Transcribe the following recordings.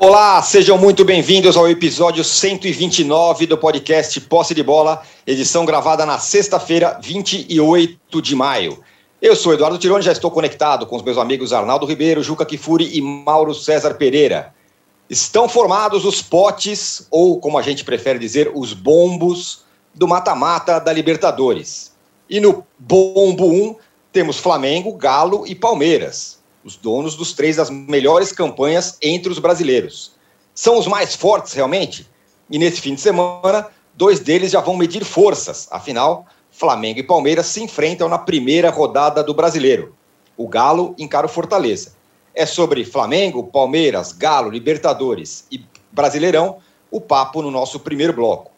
Olá, sejam muito bem-vindos ao episódio 129 do podcast Posse de Bola, edição gravada na sexta-feira, 28 de maio. Eu sou Eduardo Tironi, já estou conectado com os meus amigos Arnaldo Ribeiro, Juca Kifuri e Mauro César Pereira. Estão formados os potes, ou como a gente prefere dizer, os bombos do mata-mata da Libertadores. E no bombo 1 temos Flamengo, Galo e Palmeiras os donos dos três das melhores campanhas entre os brasileiros. São os mais fortes, realmente? E nesse fim de semana, dois deles já vão medir forças. Afinal, Flamengo e Palmeiras se enfrentam na primeira rodada do brasileiro. O Galo encara o Fortaleza. É sobre Flamengo, Palmeiras, Galo, Libertadores e Brasileirão o papo no nosso primeiro bloco.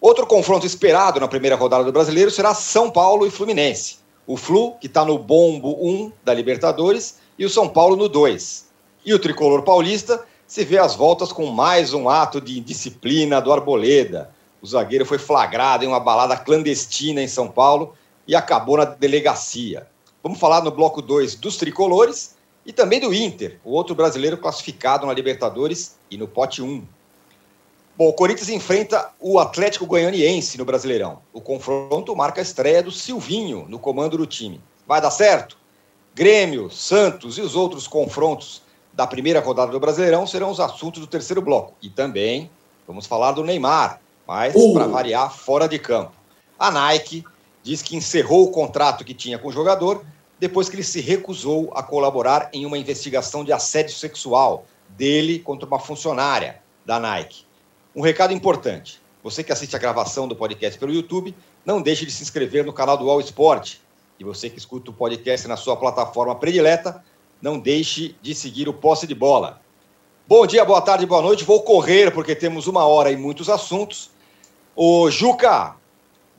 Outro confronto esperado na primeira rodada do brasileiro será São Paulo e Fluminense. O Flu, que está no bombo 1 da Libertadores, e o São Paulo no 2. E o tricolor paulista se vê às voltas com mais um ato de indisciplina do Arboleda. O zagueiro foi flagrado em uma balada clandestina em São Paulo e acabou na delegacia. Vamos falar no bloco 2 dos tricolores e também do Inter, o outro brasileiro classificado na Libertadores e no pote 1. Bom, o Corinthians enfrenta o Atlético Goianiense no Brasileirão. O confronto marca a estreia do Silvinho no comando do time. Vai dar certo? Grêmio, Santos e os outros confrontos da primeira rodada do Brasileirão serão os assuntos do terceiro bloco. E também vamos falar do Neymar, mas uh. para variar, fora de campo. A Nike diz que encerrou o contrato que tinha com o jogador depois que ele se recusou a colaborar em uma investigação de assédio sexual dele contra uma funcionária da Nike. Um recado importante: você que assiste a gravação do podcast pelo YouTube, não deixe de se inscrever no canal do All Sport e você que escuta o podcast na sua plataforma predileta, não deixe de seguir o Posse de Bola. Bom dia, boa tarde, boa noite. Vou correr porque temos uma hora e muitos assuntos. O Juca,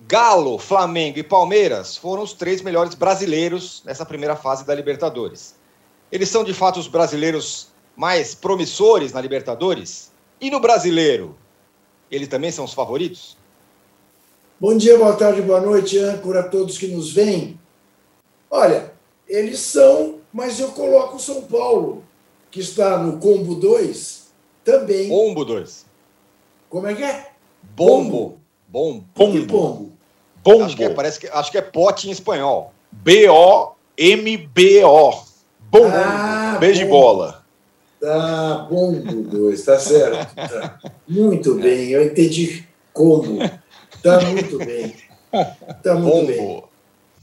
Galo, Flamengo e Palmeiras foram os três melhores brasileiros nessa primeira fase da Libertadores. Eles são de fato os brasileiros mais promissores na Libertadores? E no brasileiro, eles também são os favoritos? Bom dia, boa tarde, boa noite, âncora, a todos que nos veem. Olha, eles são, mas eu coloco o São Paulo, que está no combo 2, também. Bombo 2. Como é que é? Bombo. Bombo. Bombo. bombo. bombo. Acho, que é, parece que, acho que é pote em espanhol. B-O-M-B-O. Bombo. Ah, Beijo de bola. Ah, bombo 2, tá certo. Tá. Muito bem, eu entendi como. Tá muito bem. Tá muito bombo. bem.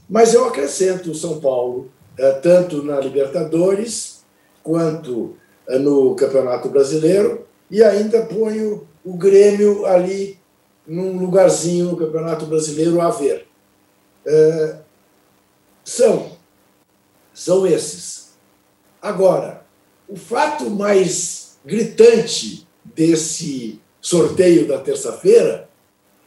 Mas eu acrescento o São Paulo, eh, tanto na Libertadores quanto eh, no Campeonato Brasileiro, e ainda ponho o Grêmio ali num lugarzinho no Campeonato Brasileiro a ver. É, são, são esses. Agora, o fato mais gritante desse sorteio da terça-feira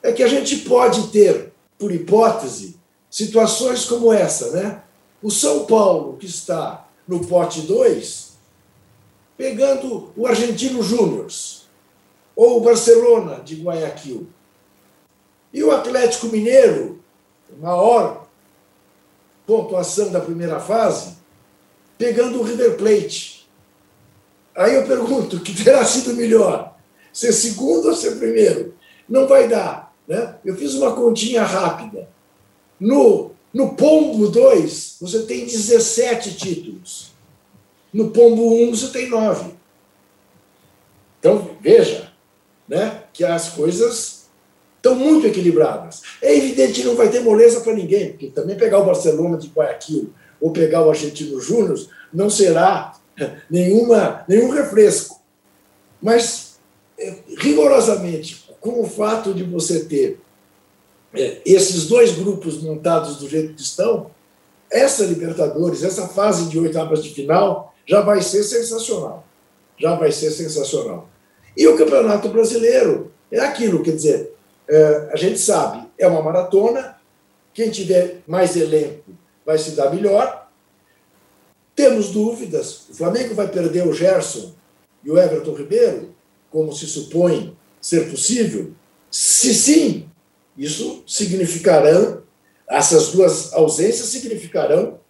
é que a gente pode ter, por hipótese, situações como essa, né? O São Paulo, que está no pote 2, pegando o Argentino Júnior, ou o Barcelona de Guayaquil. E o Atlético Mineiro, maior pontuação da primeira fase, pegando o River Plate. Aí eu pergunto, o que terá sido melhor? Ser segundo ou ser primeiro? Não vai dar. Né? Eu fiz uma continha rápida. No, no Pombo 2, você tem 17 títulos. No Pombo 1, você tem 9. Então, veja né, que as coisas estão muito equilibradas. É evidente que não vai ter moleza para ninguém, porque também pegar o Barcelona de Guayaquil ou pegar o Argentino Júnior não será nenhuma, nenhum refresco. Mas, é, rigorosamente, com o fato de você ter esses dois grupos montados do jeito que estão, essa Libertadores, essa fase de oitavas de final, já vai ser sensacional. Já vai ser sensacional. E o Campeonato Brasileiro é aquilo, quer dizer, é, a gente sabe, é uma maratona, quem tiver mais elenco vai se dar melhor. Temos dúvidas, o Flamengo vai perder o Gerson e o Everton Ribeiro, como se supõe ser possível? Se sim, isso significarão, essas duas ausências significarão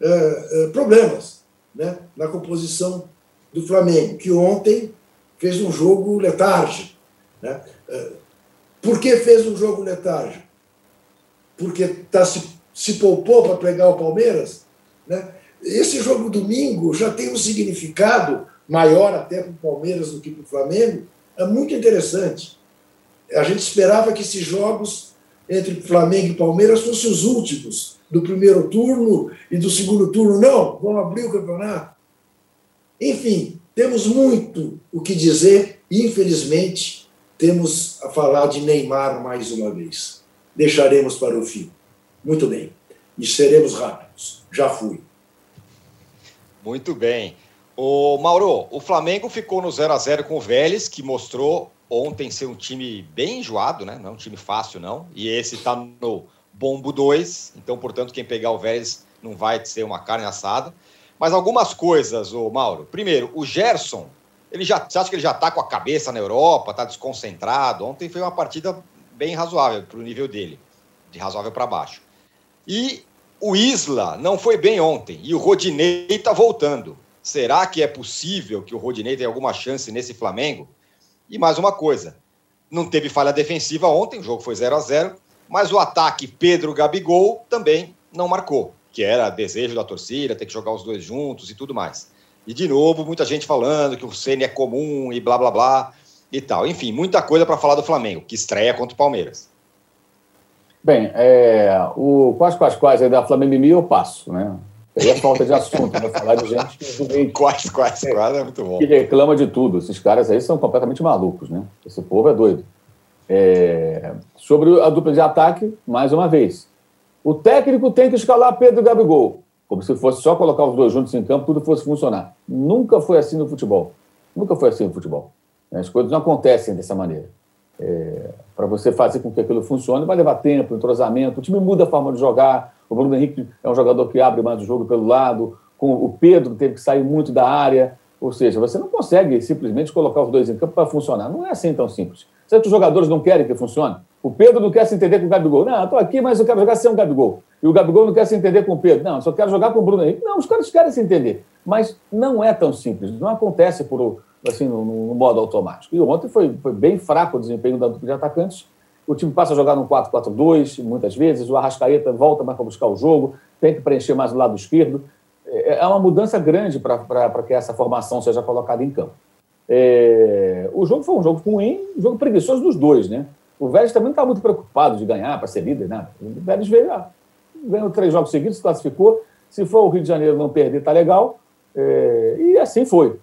uh, uh, problemas né, na composição do Flamengo, que ontem fez um jogo letárgico. Né? Eh, por que fez um jogo letárgico? Porque tá, se, se poupou para pegar o Palmeiras? Né? Esse jogo domingo já tem um significado maior até para o Palmeiras do que para o Flamengo. É muito interessante. A gente esperava que esses jogos entre Flamengo e Palmeiras fossem os últimos do primeiro turno e do segundo turno. Não, vamos abrir o campeonato. Enfim, temos muito o que dizer e, infelizmente, temos a falar de Neymar mais uma vez. Deixaremos para o fim. Muito bem. E seremos rápidos. Já fui. Muito bem. O Mauro, o Flamengo ficou no 0 a 0 com o Vélez, que mostrou ontem ser um time bem enjoado, né? Não é um time fácil, não. E esse está no bombo 2, então, portanto, quem pegar o Vélez não vai ser uma carne assada. Mas algumas coisas, o Mauro. Primeiro, o Gerson, ele já, você acha que ele já está com a cabeça na Europa, está desconcentrado? Ontem foi uma partida bem razoável para o nível dele, de razoável para baixo. E o Isla não foi bem ontem, e o Rodinei está voltando. Será que é possível que o Rodinei tenha alguma chance nesse Flamengo? E mais uma coisa, não teve falha defensiva ontem, o jogo foi 0 a 0 mas o ataque Pedro Gabigol também não marcou, que era desejo da torcida, ter que jogar os dois juntos e tudo mais. E de novo, muita gente falando que o Ceni é comum e blá blá blá e tal. Enfim, muita coisa para falar do Flamengo, que estreia contra o Palmeiras. Bem, é, o quase quase quase aí da Flamengo eu passo, né? Aí é falta de assunto, né? Falar de gente que meio, quase, quase, quase é muito bom. Que reclama de tudo. Esses caras aí são completamente malucos, né? Esse povo é doido. É... Sobre a dupla de ataque, mais uma vez. O técnico tem que escalar Pedro e Gabigol. Como se fosse só colocar os dois juntos em campo, tudo fosse funcionar. Nunca foi assim no futebol. Nunca foi assim no futebol. As coisas não acontecem dessa maneira. É... Para você fazer com que aquilo funcione, vai levar tempo, entrosamento. O time muda a forma de jogar o Bruno Henrique é um jogador que abre mais o jogo pelo lado. Com o Pedro teve que sair muito da área. Ou seja, você não consegue simplesmente colocar os dois em campo para funcionar. Não é assim tão simples. Certos jogadores não querem que funcione. O Pedro não quer se entender com o Gabigol. Não, estou aqui, mas eu quero jogar sem o Gabigol. E o Gabigol não quer se entender com o Pedro. Não, só quero jogar com o Bruno Henrique. Não, os caras querem se entender. Mas não é tão simples. Não acontece por, assim, no, no modo automático. E ontem foi, foi bem fraco o desempenho da dupla de atacantes o time passa a jogar no 4-4-2 muitas vezes, o Arrascaeta volta mais para buscar o jogo, tem que preencher mais o lado esquerdo. É, é uma mudança grande para que essa formação seja colocada em campo. É, o jogo foi um jogo ruim, um jogo preguiçoso dos dois, né? O Vélez também não estava muito preocupado de ganhar para ser líder, né? O Vélez veio, ah, ganhou três jogos seguidos, se classificou. Se for o Rio de Janeiro não perder, tá legal. É, e assim foi.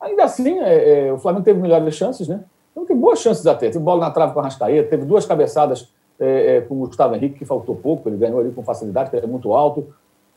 Ainda assim, é, é o Flamengo teve melhores chances, né? Então tem boas chances até. Teve bola na trave com a Rascaeta, teve duas cabeçadas é, é, com o Gustavo Henrique, que faltou pouco, ele ganhou ali com facilidade, ele é muito alto.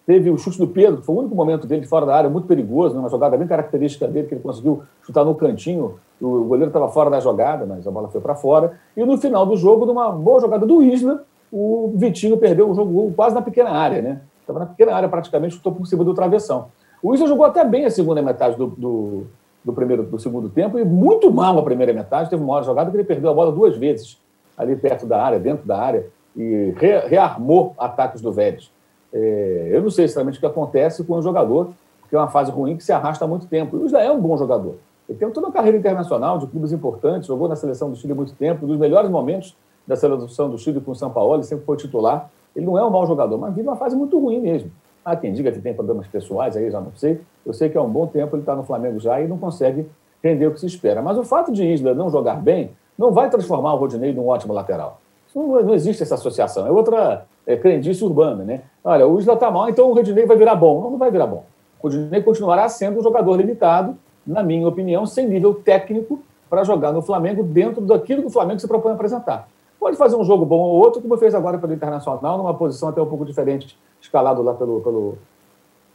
Teve o chute do Pedro, que foi o único momento dele de fora da área, muito perigoso, né? uma jogada bem característica dele, que ele conseguiu chutar no cantinho. O goleiro estava fora da jogada, mas a bola foi para fora. E no final do jogo, numa boa jogada do Isla, o Vitinho perdeu o jogo quase na pequena área, né? Estava na pequena área praticamente, chutou por cima do travessão. O Isla jogou até bem a segunda metade do, do, do primeiro do segundo tempo e muito mal a primeira metade. Teve uma hora jogada que ele perdeu a bola duas vezes ali perto da área, dentro da área, e re, rearmou ataques do Vélez. É, eu não sei exatamente o que acontece com o jogador, porque é uma fase ruim que se arrasta há muito tempo. E o Isla é um bom jogador. Ele tem toda uma carreira internacional de clubes importantes, jogou na seleção do Chile há muito tempo, um dos melhores momentos da seleção do Chile com o São Paulo, ele sempre foi titular. Ele não é um mau jogador, mas vive uma fase muito ruim mesmo. Há quem diga que tem problemas pessoais, aí já não sei. Eu sei que há um bom tempo ele está no Flamengo já e não consegue render o que se espera. Mas o fato de Isla não jogar bem não vai transformar o Rodinei num ótimo lateral. Não, não, existe essa associação. É outra é, crendice urbana, né? Olha, o Isla está mal, então o Rodinei vai virar bom. Não, não vai virar bom. O Rodinei continuará sendo um jogador limitado, na minha opinião, sem nível técnico para jogar no Flamengo dentro daquilo que o Flamengo se propõe a apresentar. Pode fazer um jogo bom ou outro, como fez agora pelo Internacional, numa posição até um pouco diferente escalado lá pelo, pelo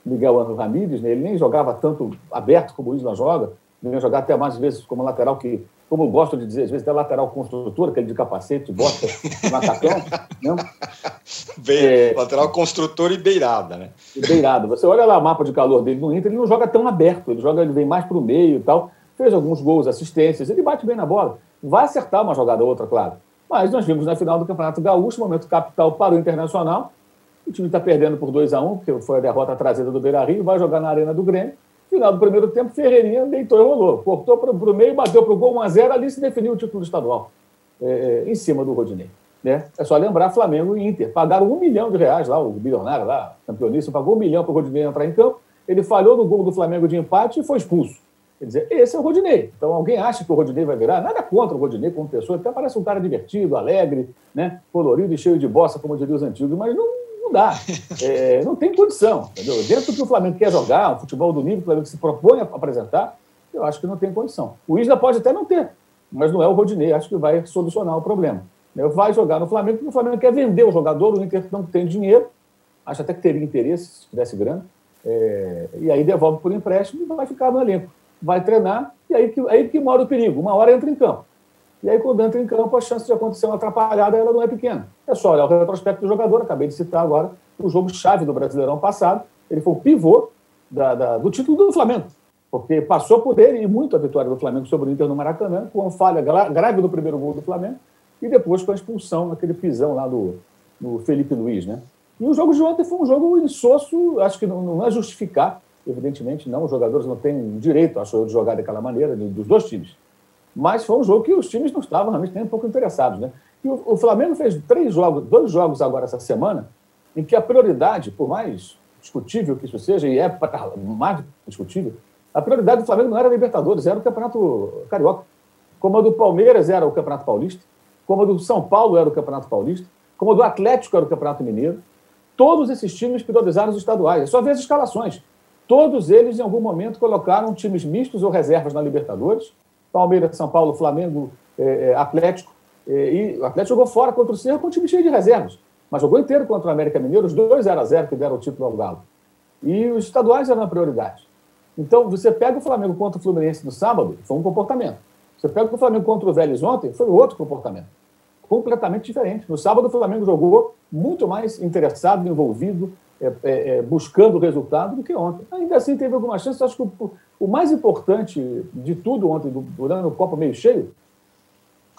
Miguel Angel Ramírez, né? ele nem jogava tanto aberto como o Isla joga, vinha jogar até mais vezes como lateral que, como eu gosto de dizer, às vezes até lateral construtor, aquele de capacete, bota, macacão. né? é, lateral construtor e beirada, né? E beirada. Você olha lá o mapa de calor dele no Inter, ele não joga tão aberto, ele joga, ele vem mais para o meio e tal, fez alguns gols, assistências, ele bate bem na bola. Vai acertar uma jogada ou outra, claro. Mas nós vimos na final do Campeonato Gaúcho, momento capital para o Internacional, o time está perdendo por 2 a 1 um, porque foi a derrota trazida do Beira Rio, vai jogar na Arena do Grêmio, Final do primeiro tempo, Ferreirinha deitou e rolou. Cortou para o meio, bateu para o gol 1x0, ali se definiu o título estadual, é, é, em cima do Rodinei. Né? É só lembrar Flamengo e Inter. Pagaram um milhão de reais lá, o bilionário lá, campeoníssimo, pagou um milhão para o Rodinei entrar em campo. Ele falhou no gol do Flamengo de empate e foi expulso. Quer dizer, esse é o Rodinei. Então, alguém acha que o Rodinei vai virar? Nada contra o Rodinei como pessoa, até parece um cara divertido, alegre, né? colorido e cheio de bossa, como diriam os antigos, mas não dá. É, não tem condição. Entendeu? Dentro do que o Flamengo quer jogar, o futebol do nível que o Flamengo se propõe a apresentar, eu acho que não tem condição. O Isla pode até não ter, mas não é o Rodinei, acho que vai solucionar o problema. Vai jogar no Flamengo, porque o Flamengo quer vender o jogador, o Inter não tem dinheiro, acho até que teria interesse se tivesse grana, é, e aí devolve por empréstimo e vai ficar no elenco. Vai treinar, e aí que, aí que mora o perigo. Uma hora entra em campo. E aí, quando entra em campo, a chance de acontecer uma atrapalhada ela não é pequena. É só olhar o retrospecto do jogador, acabei de citar agora o jogo-chave do Brasileirão passado. Ele foi o pivô da, da, do título do Flamengo, porque passou por ele e muito a vitória do Flamengo sobre o Inter no Maracanã, com uma falha grave no primeiro gol do Flamengo e depois com a expulsão naquele pisão lá do, do Felipe Luiz, né? E o jogo de ontem foi um jogo insosso, acho que não, não é justificar, evidentemente não, os jogadores não têm direito, acho eu, de jogar daquela maneira, dos dois times. Mas foi um jogo que os times não estavam realmente nem um pouco interessados, né? E o, o Flamengo fez três jogos, dois jogos agora essa semana, em que a prioridade, por mais discutível que isso seja, e é mais discutível, a prioridade do Flamengo não era a Libertadores, era o Campeonato Carioca. Como a do Palmeiras era o Campeonato Paulista, como a do São Paulo era o Campeonato Paulista, como a do Atlético era o Campeonato Mineiro. Todos esses times priorizaram os estaduais. É só ver as escalações. Todos eles, em algum momento, colocaram times mistos ou reservas na Libertadores. Palmeiras, São Paulo, Flamengo, é, é, Atlético. É, e o Atlético jogou fora contra o Cerro com um time cheio de reservas. Mas jogou inteiro contra o América Mineiro, os dois 0 a 0 que deram o título ao Galo. E os estaduais eram a prioridade. Então, você pega o Flamengo contra o Fluminense no sábado, foi um comportamento. Você pega o Flamengo contra o Vélez ontem, foi outro comportamento. Completamente diferente. No sábado, o Flamengo jogou muito mais interessado, envolvido, é, é, é, buscando o resultado do que ontem. Ainda assim, teve algumas chances. Acho que o, o mais importante de tudo ontem, durante o copo meio cheio,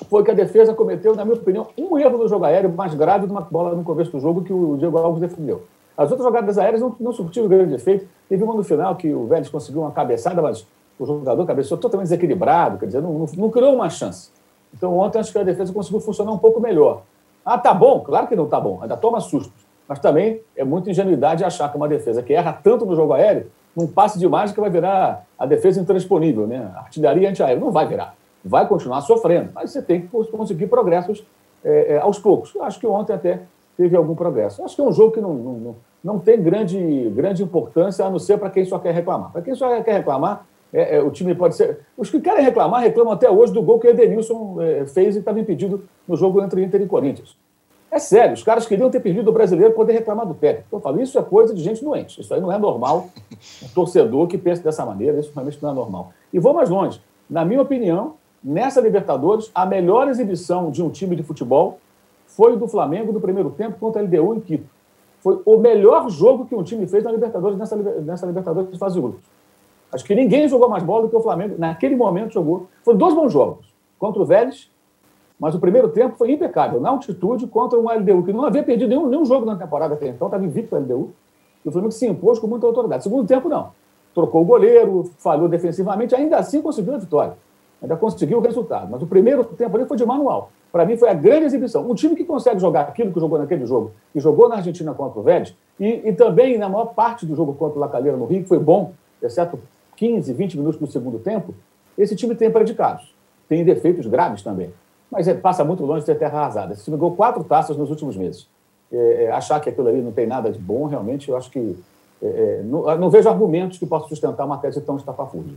foi que a defesa cometeu, na minha opinião, um erro no jogo aéreo mais grave de uma bola no começo do jogo que o Diego Alves defendeu. As outras jogadas aéreas não, não surtiram grande efeito. Teve uma no final que o Vélez conseguiu uma cabeçada, mas o jogador cabeceou totalmente desequilibrado, quer dizer, não, não, não, criou uma chance. Então, ontem acho que a defesa conseguiu funcionar um pouco melhor. Ah, tá bom? Claro que não tá bom, ainda toma sustos. Mas também é muita ingenuidade achar que uma defesa que erra tanto no jogo aéreo, num passe de mágica vai virar a defesa intransponível, né? Artilharia antiaérea. Não vai virar. Vai continuar sofrendo, mas você tem que conseguir progressos é, é, aos poucos. Acho que ontem até teve algum progresso. Acho que é um jogo que não, não, não tem grande, grande importância, a não ser para quem só quer reclamar. Para quem só quer reclamar, é, é, o time pode ser. Os que querem reclamar reclamam até hoje do gol que o Edenilson é, fez e estava impedido no jogo entre Inter e Corinthians. É sério, os caras queriam ter perdido o brasileiro poder reclamar do técnico. Eu falo, isso é coisa de gente doente. Isso aí não é normal. Um torcedor que pensa dessa maneira, isso realmente não é normal. E vou mais longe. Na minha opinião, nessa Libertadores, a melhor exibição de um time de futebol foi o do Flamengo no primeiro tempo contra a LDU em Quito. Foi o melhor jogo que um time fez na Libertadores, nessa, nessa Libertadores de fase de grupos. Acho que ninguém jogou mais bola do que o Flamengo. Naquele momento jogou. Foram dois bons jogos. Contra o Vélez, mas o primeiro tempo foi impecável. Na altitude, contra um LDU, que não havia perdido nenhum, nenhum jogo na temporada até então, estava invicto o LDU. E o Flamengo se impôs com muita autoridade. Segundo tempo, não. Trocou o goleiro, falhou defensivamente, ainda assim conseguiu a vitória. Ainda conseguiu o resultado. Mas o primeiro tempo ali foi de manual. Para mim, foi a grande exibição. Um time que consegue jogar aquilo que jogou naquele jogo, e jogou na Argentina contra o Vélez, e, e também na maior parte do jogo contra o Lacalheira no Rio, que foi bom, exceto 15, 20 minutos do segundo tempo, esse time tem predicados. Tem defeitos graves também. Mas é, passa muito longe de ter terra arrasada. Esse time ganhou quatro taças nos últimos meses. É, é, achar que aquilo ali não tem nada de bom, realmente, eu acho que. É, é não, não, vejo argumentos que possam sustentar uma tese tão estapafúrdia.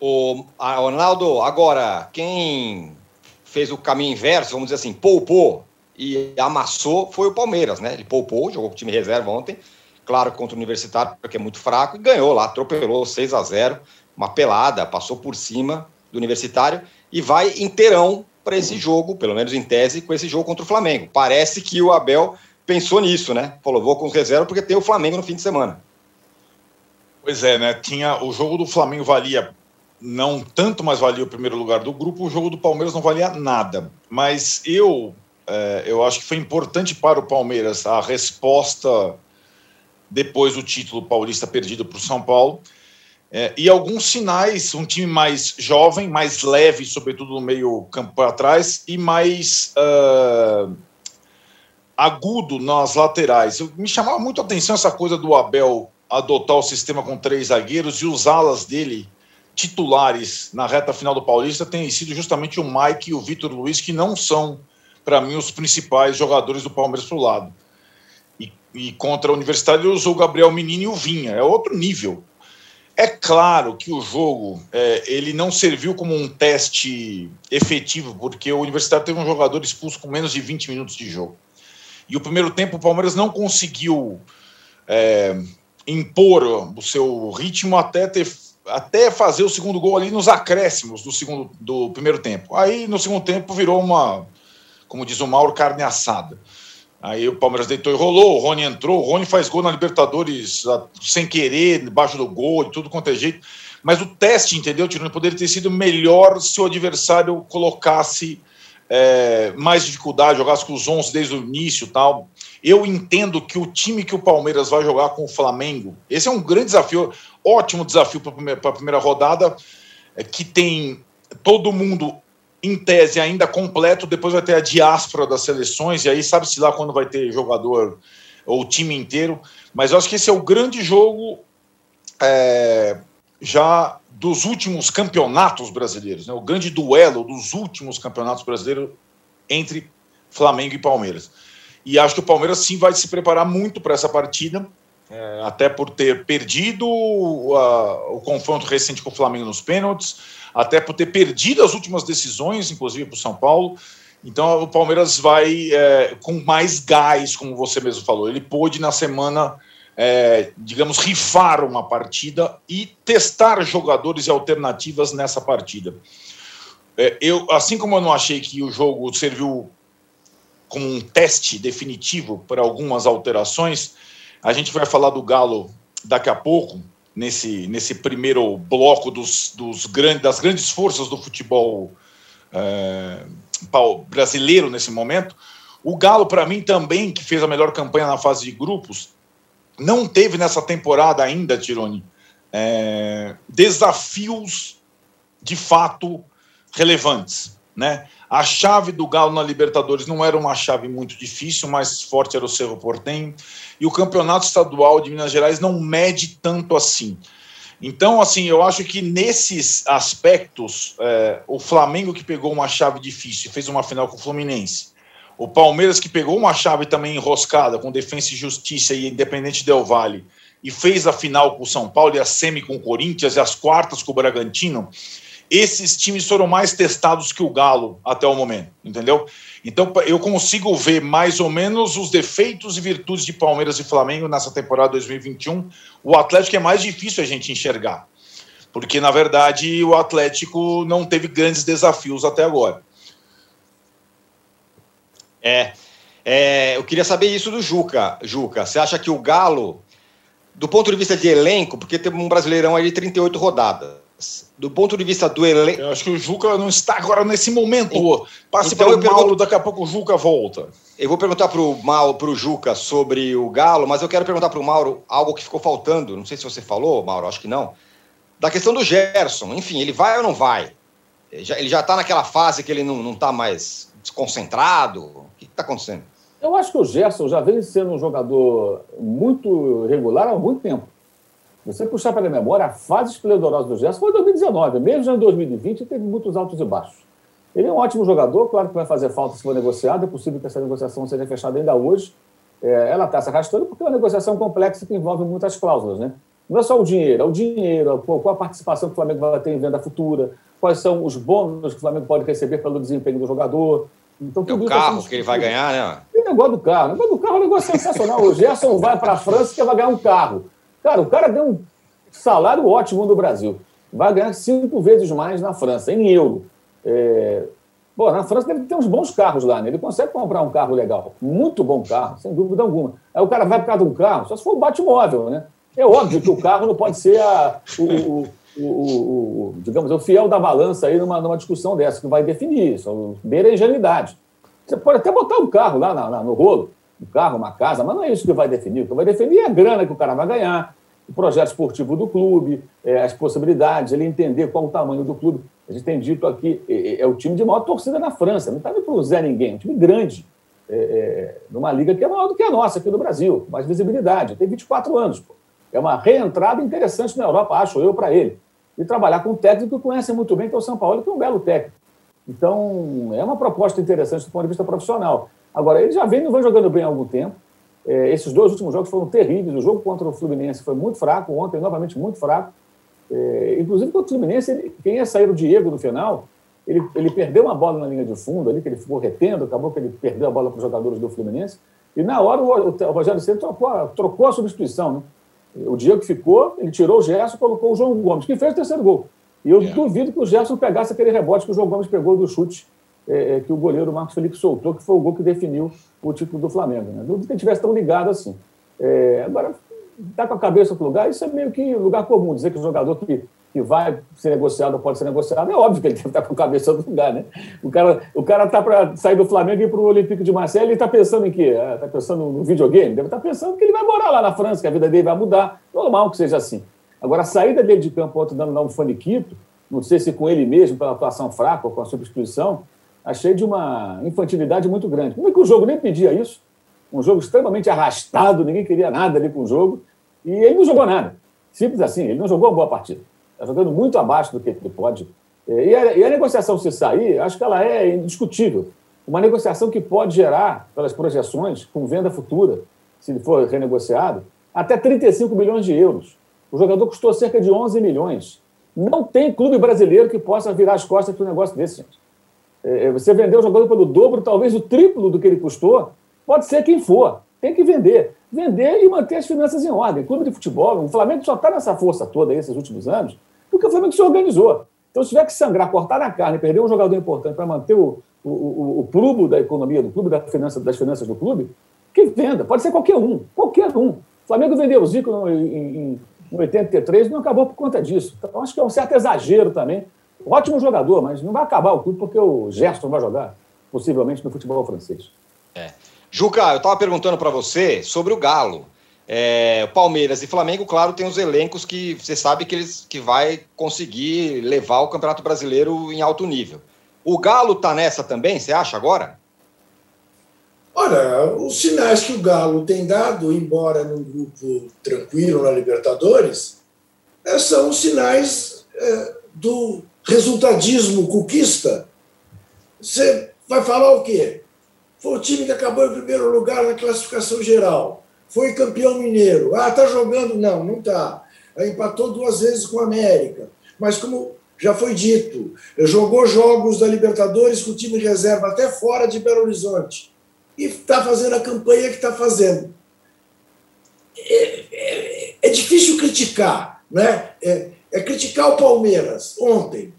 O Ronaldo, agora, quem fez o caminho inverso, vamos dizer assim, poupou e amassou foi o Palmeiras, né? Ele poupou, jogou com o time reserva ontem, claro, contra o Universitário, porque é muito fraco, e ganhou lá, atropelou 6 a 0 uma pelada, passou por cima do Universitário e vai inteirão para esse jogo, pelo menos em tese, com esse jogo contra o Flamengo. Parece que o Abel pensou nisso, né? Falou, vou com reserva porque tem o Flamengo no fim de semana. Pois é, né? Tinha o jogo do Flamengo valia não tanto, mas valia o primeiro lugar do grupo. O jogo do Palmeiras não valia nada. Mas eu, é, eu acho que foi importante para o Palmeiras a resposta depois do título paulista perdido para o São Paulo. É, e alguns sinais, um time mais jovem, mais leve, sobretudo no meio campo para trás, e mais uh, agudo nas laterais. Eu, me chamava muito a atenção essa coisa do Abel adotar o sistema com três zagueiros e os alas dele titulares na reta final do Paulista têm sido justamente o Mike e o Vitor Luiz, que não são, para mim, os principais jogadores do Palmeiras para o lado. E, e contra a Universidade ele usou o Gabriel Menino e o Vinha, é outro nível. É claro que o jogo é, ele não serviu como um teste efetivo, porque o Universitário teve um jogador expulso com menos de 20 minutos de jogo. E o primeiro tempo o Palmeiras não conseguiu é, impor o seu ritmo até, ter, até fazer o segundo gol ali nos acréscimos do, segundo, do primeiro tempo. Aí no segundo tempo virou uma, como diz o Mauro, carne assada. Aí o Palmeiras deitou e rolou, o Rony entrou, o Rony faz gol na Libertadores sem querer, debaixo do gol, de tudo quanto é jeito. Mas o teste, entendeu, Tironi, poderia ter sido melhor se o adversário colocasse é, mais dificuldade, jogasse com os 11 desde o início tal. Eu entendo que o time que o Palmeiras vai jogar com o Flamengo, esse é um grande desafio, ótimo desafio para a primeira, primeira rodada, é, que tem todo mundo em tese, ainda completo. Depois vai ter a diáspora das seleções, e aí sabe-se lá quando vai ter jogador ou time inteiro. Mas eu acho que esse é o grande jogo é, já dos últimos campeonatos brasileiros, né? o grande duelo dos últimos campeonatos brasileiros entre Flamengo e Palmeiras. E acho que o Palmeiras sim vai se preparar muito para essa partida, é, até por ter perdido a, o confronto recente com o Flamengo nos pênaltis até por ter perdido as últimas decisões, inclusive para o São Paulo. Então o Palmeiras vai é, com mais gás, como você mesmo falou. Ele pôde na semana, é, digamos, rifar uma partida e testar jogadores e alternativas nessa partida. É, eu, assim como eu não achei que o jogo serviu como um teste definitivo para algumas alterações, a gente vai falar do Galo daqui a pouco nesse, nesse primeiro bloco dos, dos grandes, das grandes forças do futebol é, brasileiro nesse momento. O Galo, para mim, também, que fez a melhor campanha na fase de grupos, não teve nessa temporada ainda, Tironi, é, desafios de fato relevantes. Né? A chave do Galo na Libertadores não era uma chave muito difícil, mais forte era o Cerro Portenho e o campeonato estadual de Minas Gerais não mede tanto assim. Então, assim, eu acho que nesses aspectos, é, o Flamengo que pegou uma chave difícil fez uma final com o Fluminense. O Palmeiras que pegou uma chave também enroscada com Defensa e Justiça e Independente Del Vale e fez a final com o São Paulo e a semi com o Corinthians e as quartas com o Bragantino esses times foram mais testados que o Galo até o momento, entendeu? Então eu consigo ver mais ou menos os defeitos e virtudes de Palmeiras e Flamengo nessa temporada 2021. O Atlético é mais difícil a gente enxergar, porque na verdade o Atlético não teve grandes desafios até agora. É, é eu queria saber isso do Juca. Juca, você acha que o Galo, do ponto de vista de elenco, porque tem um brasileirão aí de 38 rodadas do ponto de vista do elenco. Eu acho que o Juca não está agora nesse momento. Passe então, para o Mauro, daqui a pouco o Juca volta. Eu vou perguntar para o Mauro, para o Juca sobre o Galo, mas eu quero perguntar para o Mauro algo que ficou faltando. Não sei se você falou, Mauro, acho que não. Da questão do Gerson. Enfim, ele vai ou não vai? Ele já está naquela fase que ele não está mais desconcentrado? O que está acontecendo? Eu acho que o Gerson já vem sendo um jogador muito regular há muito tempo você puxar pela memória, a fase esplendorosa do Gerson foi em 2019. Mesmo em 2020, teve muitos altos e baixos. Ele é um ótimo jogador, claro que vai fazer falta se for negociado. É possível que essa negociação seja fechada ainda hoje. É, ela está se arrastando porque é uma negociação complexa que envolve muitas cláusulas. Né? Não é só o dinheiro, é o dinheiro, qual a participação que o Flamengo vai ter em venda futura, quais são os bônus que o Flamengo pode receber pelo desempenho do jogador. Então, é o carro que ele vai ganhar, né? E o negócio do carro. O negócio do carro é um negócio sensacional. O Gerson vai para a França que vai ganhar um carro. Cara, o cara deu um salário ótimo no Brasil. Vai ganhar cinco vezes mais na França, em euro. É... Pô, na França deve ter uns bons carros lá, né? Ele consegue comprar um carro legal. Muito bom carro, sem dúvida alguma. Aí o cara vai por causa de um carro, só se for um bate-móvel, né? É óbvio que o carro não pode ser a, o, o, o, o, digamos, o fiel da balança aí numa, numa discussão dessa, que vai definir isso. Beira a ingenuidade. Você pode até botar um carro lá na, na, no rolo, um carro, uma casa, mas não é isso que vai definir. O que vai definir é a grana que o cara vai ganhar, o projeto esportivo do clube, é, as possibilidades, ele entender qual o tamanho do clube. A gente tem dito aqui, é, é o time de maior torcida na França, não está para o Zé Ninguém, é um time grande, é, é, numa liga que é maior do que a nossa aqui no Brasil, mais visibilidade, tem 24 anos. Pô. É uma reentrada interessante na Europa, acho eu, para ele. E trabalhar com um técnico que conhece muito bem, que é o São Paulo, que é um belo técnico. Então, é uma proposta interessante do ponto de vista profissional. Agora, ele já vem não vem jogando bem há algum tempo. É, esses dois últimos jogos foram terríveis. O jogo contra o Fluminense foi muito fraco, ontem, novamente, muito fraco. É, inclusive, contra o Fluminense, ele, quem ia sair o Diego no final, ele, ele perdeu uma bola na linha de fundo ali, que ele ficou retendo, acabou que ele perdeu a bola para os jogadores do Fluminense. E na hora o, o Rogério Ceni trocou, trocou a substituição. Né? O Diego ficou, ele tirou o Gerson e colocou o João Gomes, que fez o terceiro gol. E eu é. duvido que o Gerson pegasse aquele rebote que o João Gomes pegou do chute é, é, que o goleiro Marcos Felipe soltou, que foi o gol que definiu o título do Flamengo. Né? Duvido que ele tivesse tão ligado assim. É, agora, está com a cabeça no lugar, isso é meio que lugar comum, dizer que o jogador que, que vai ser negociado pode ser negociado, é óbvio que ele deve estar com a cabeça no lugar, né? O cara o cara está para sair do Flamengo e ir para o Olympique de Marseille, ele está pensando em quê? Está pensando no videogame? Deve estar tá pensando que ele vai morar lá na França, que a vida dele vai mudar. Normal que seja assim. Agora, a saída dele de campo ontem dando um faniquito, não sei se com ele mesmo, pela atuação fraca ou com a substituição, achei de uma infantilidade muito grande. Como é que o jogo nem pedia isso? Um jogo extremamente arrastado, ninguém queria nada ali com o jogo, e ele não jogou nada. Simples assim, ele não jogou uma boa partida. Está jogando muito abaixo do que ele pode. É, e a, e a negociação, se sair, acho que ela é indiscutível. Uma negociação que pode gerar, pelas projeções, com venda futura, se ele for renegociado, até 35 milhões de euros. O jogador custou cerca de 11 milhões. Não tem clube brasileiro que possa virar as costas para um negócio desse, gente. É, é, você vender o jogador pelo dobro, talvez o triplo do que ele custou, pode ser quem for. Tem que vender. Vender e manter as finanças em ordem. Clube de futebol, o Flamengo só está nessa força toda aí, esses últimos anos, porque o Flamengo se organizou. Então, se tiver que sangrar, cortar na carne, perder um jogador importante para manter o, o, o, o da economia do clube, da finança, das finanças do clube, que venda. Pode ser qualquer um. Qualquer um. O Flamengo vendeu o Zico em, em, em 83 e não acabou por conta disso. Então, acho que é um certo exagero também Ótimo jogador, mas não vai acabar o clube porque o Gerson vai jogar, possivelmente, no futebol francês. É. Juca, eu estava perguntando para você sobre o Galo. É, Palmeiras e Flamengo, claro, tem os elencos que você sabe que eles que vai conseguir levar o Campeonato Brasileiro em alto nível. O Galo está nessa também, você acha agora? Olha, os sinais que o Galo tem dado, embora num grupo tranquilo na Libertadores, é, são os sinais é, do resultadismo cuquista, você vai falar o quê? Foi o time que acabou em primeiro lugar na classificação geral. Foi campeão mineiro. Ah, tá jogando? Não, não tá. Empatou duas vezes com a América. Mas como já foi dito, jogou jogos da Libertadores com o time reserva até fora de Belo Horizonte. E está fazendo a campanha que está fazendo. É, é, é, difícil criticar, né? É, é criticar o Palmeiras ontem.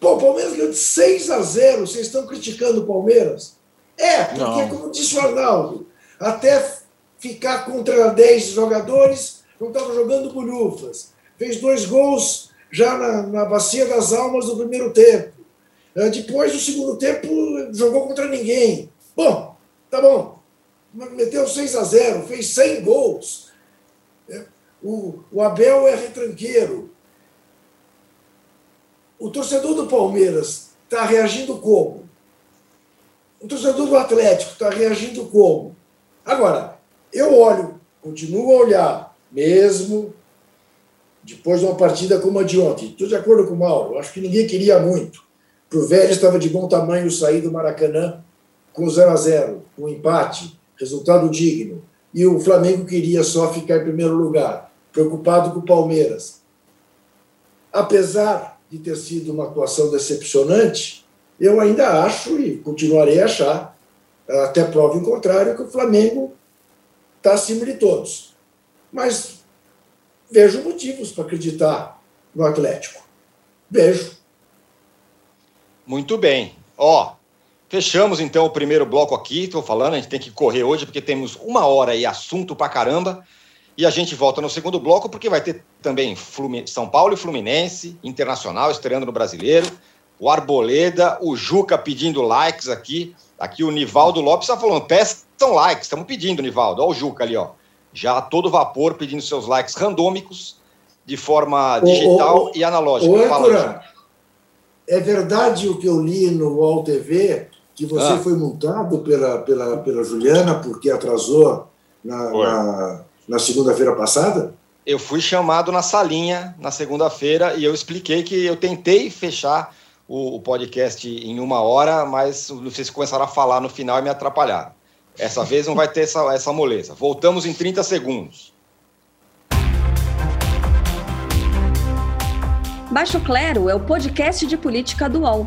Pô, o Palmeiras ganhou de 6 a 0. Vocês estão criticando o Palmeiras? É, porque, Não. como disse o Arnaldo, até ficar contra 10 jogadores, não estava jogando bolhufas. Fez dois gols já na, na Bacia das Almas no primeiro tempo. É, depois, no segundo tempo, jogou contra ninguém. Bom, tá bom. Meteu 6 a 0, fez 100 gols. É, o, o Abel é retranqueiro. O torcedor do Palmeiras está reagindo como? O torcedor do Atlético está reagindo como? Agora, eu olho, continuo a olhar, mesmo depois de uma partida como a de ontem. Estou de acordo com o Mauro, acho que ninguém queria muito. Para o Vélez estava de bom tamanho sair do Maracanã com 0 a 0 com um empate, resultado digno. E o Flamengo queria só ficar em primeiro lugar, preocupado com o Palmeiras. Apesar de ter sido uma atuação decepcionante, eu ainda acho e continuarei a achar, até prova em contrário, que o Flamengo está acima de todos. Mas vejo motivos para acreditar no Atlético. Vejo. Muito bem. Ó, fechamos então o primeiro bloco aqui. Estou falando, a gente tem que correr hoje porque temos uma hora e assunto para caramba. E a gente volta no segundo bloco, porque vai ter também São Paulo e Fluminense, Internacional estreando no Brasileiro, o Arboleda, o Juca pedindo likes aqui. Aqui o Nivaldo Lopes está falando, peçam likes, estamos pedindo, Nivaldo. Olha o Juca ali, ó. já a todo vapor pedindo seus likes randômicos de forma digital ô, ô, e analógica. Ô, Fala, é verdade o que eu li no UOL TV, que você ah. foi multado pela, pela, pela Juliana porque atrasou na, na, na segunda-feira passada? Eu fui chamado na salinha na segunda-feira e eu expliquei que eu tentei fechar o, o, podcast em uma hora, mas vocês começaram a falar no final e me atrapalharam. Essa vez não vai ter essa, essa moleza. Voltamos em 30 segundos. Baixo Clero é o podcast de política do UOL.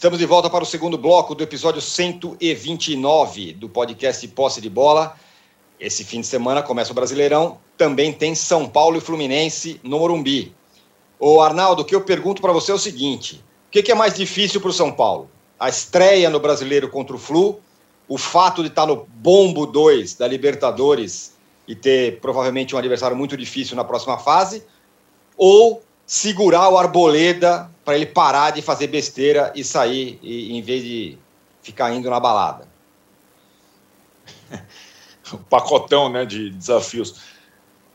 Estamos de volta para o segundo bloco do episódio 129 do podcast Posse de Bola. Esse fim de semana começa o Brasileirão. Também tem São Paulo e Fluminense no Morumbi. Ô Arnaldo, o que eu pergunto para você é o seguinte: o que, é mais difícil para o São Paulo? A estreia no Brasileiro contra o Flu, o fato de estar no Bombo 2 da Libertadores e ter provavelmente um adversário muito difícil na próxima fase, ou segurar o Arboleda para ele parar de fazer besteira e sair, e, em vez de ficar indo na balada. o pacotão né, de desafios.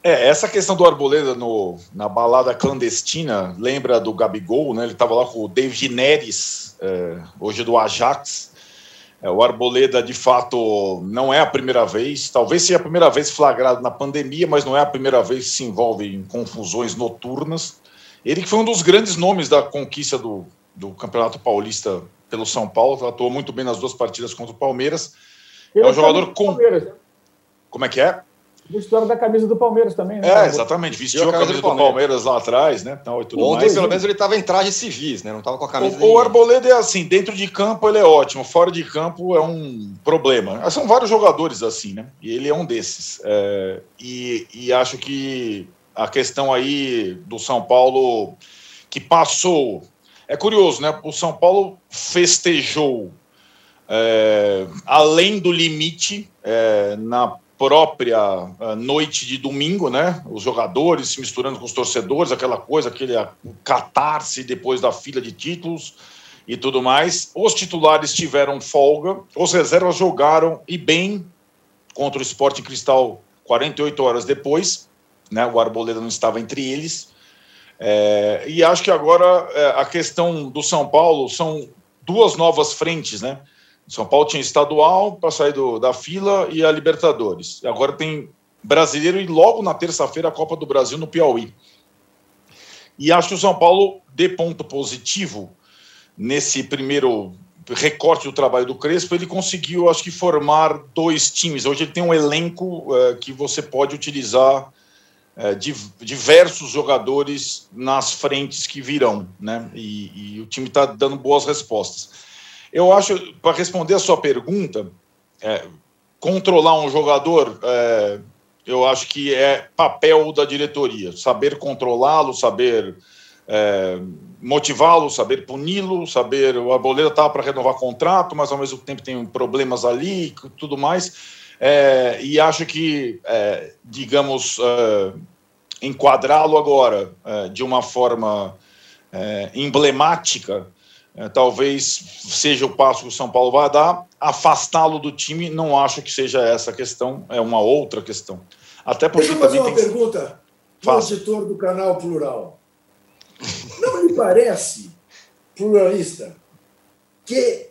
É, essa questão do Arboleda no, na balada clandestina lembra do Gabigol, né? Ele estava lá com o David Neres, é, hoje do Ajax. É, o Arboleda, de fato, não é a primeira vez, talvez seja a primeira vez flagrado na pandemia, mas não é a primeira vez que se envolve em confusões noturnas. Ele que foi um dos grandes nomes da conquista do, do Campeonato Paulista pelo São Paulo, atuou muito bem nas duas partidas contra o Palmeiras. Ele é um jogador com. Né? Como é que é? História da camisa do Palmeiras também, né? É, exatamente. Vestiu a camisa, do, Palmeiras. do Palmeiras. lá atrás, né? Então, e tudo Ontem, mais. pelo menos, ele estava em trajes civis, né? Não estava com a camisa. O, o Arboleda é assim, dentro de campo ele é ótimo, fora de campo é um problema. São vários jogadores assim, né? E ele é um desses. É, e, e acho que a questão aí do São Paulo que passou. É curioso, né? O São Paulo festejou é, além do limite é, na própria é, noite de domingo, né? Os jogadores se misturando com os torcedores, aquela coisa, aquele catarse depois da fila de títulos e tudo mais. Os titulares tiveram folga, os reservas jogaram e bem contra o Esporte Cristal 48 horas depois né? O Arboleda não estava entre eles. É, e acho que agora é, a questão do São Paulo são duas novas frentes, né? São Paulo tinha estadual para sair do, da fila e a Libertadores. Agora tem brasileiro e logo na terça-feira a Copa do Brasil no Piauí. E acho que o São Paulo, de ponto positivo, nesse primeiro recorte do trabalho do Crespo, ele conseguiu, acho que, formar dois times. Hoje ele tem um elenco é, que você pode utilizar diversos jogadores nas frentes que virão, né? E, e o time está dando boas respostas. Eu acho, para responder a sua pergunta, é, controlar um jogador, é, eu acho que é papel da diretoria, saber controlá-lo, saber é, motivá-lo, saber puni-lo, saber o Arboleda estava para renovar contrato, mas ao mesmo tempo tem problemas ali, tudo mais é, e acho que, é, digamos, é, enquadrá-lo agora é, de uma forma é, emblemática, é, talvez seja o passo que o São Paulo vai dar. Afastá-lo do time, não acho que seja essa a questão, é uma outra questão. Até porque Deixa eu fazer uma tem... pergunta para o editor do canal Plural. Não lhe parece, pluralista, que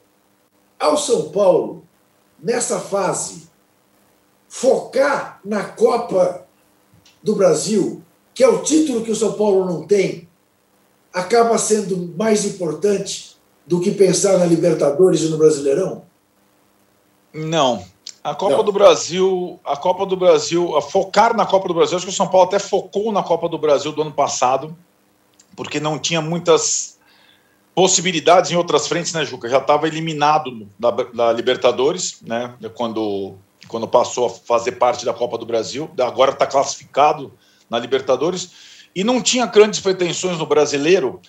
ao São Paulo, nessa fase, focar na Copa do Brasil, que é o título que o São Paulo não tem, acaba sendo mais importante do que pensar na Libertadores e no Brasileirão? Não. A Copa não. do Brasil, a Copa do Brasil, a focar na Copa do Brasil, acho que o São Paulo até focou na Copa do Brasil do ano passado, porque não tinha muitas possibilidades em outras frentes, né, Juca? Já estava eliminado da, da Libertadores, né? Quando quando passou a fazer parte da Copa do Brasil, agora está classificado na Libertadores. e não tinha grandes pretensões no brasileiro,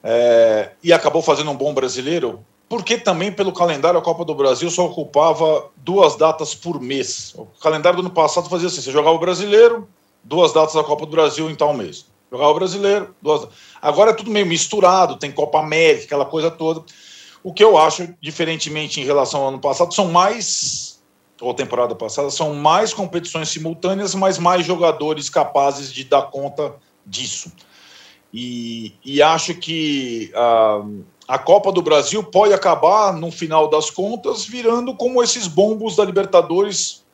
é, e acabou fazendo um bom brasileiro, porque também pelo calendário a Copa do Brasil só ocupava duas datas por mês. O calendário do ano passado fazia assim: você jogava o brasileiro, duas datas da Copa do Brasil em tal mês. Jogava o brasileiro, duas. Agora é tudo meio misturado, tem Copa América, aquela coisa toda. O que eu acho, diferentemente em relação ao ano passado, são mais, ou temporada passada, são mais competições simultâneas, mas mais jogadores capazes de dar conta disso. E, e acho que a, a Copa do Brasil pode acabar, no final das contas, virando como esses bombos da Libertadores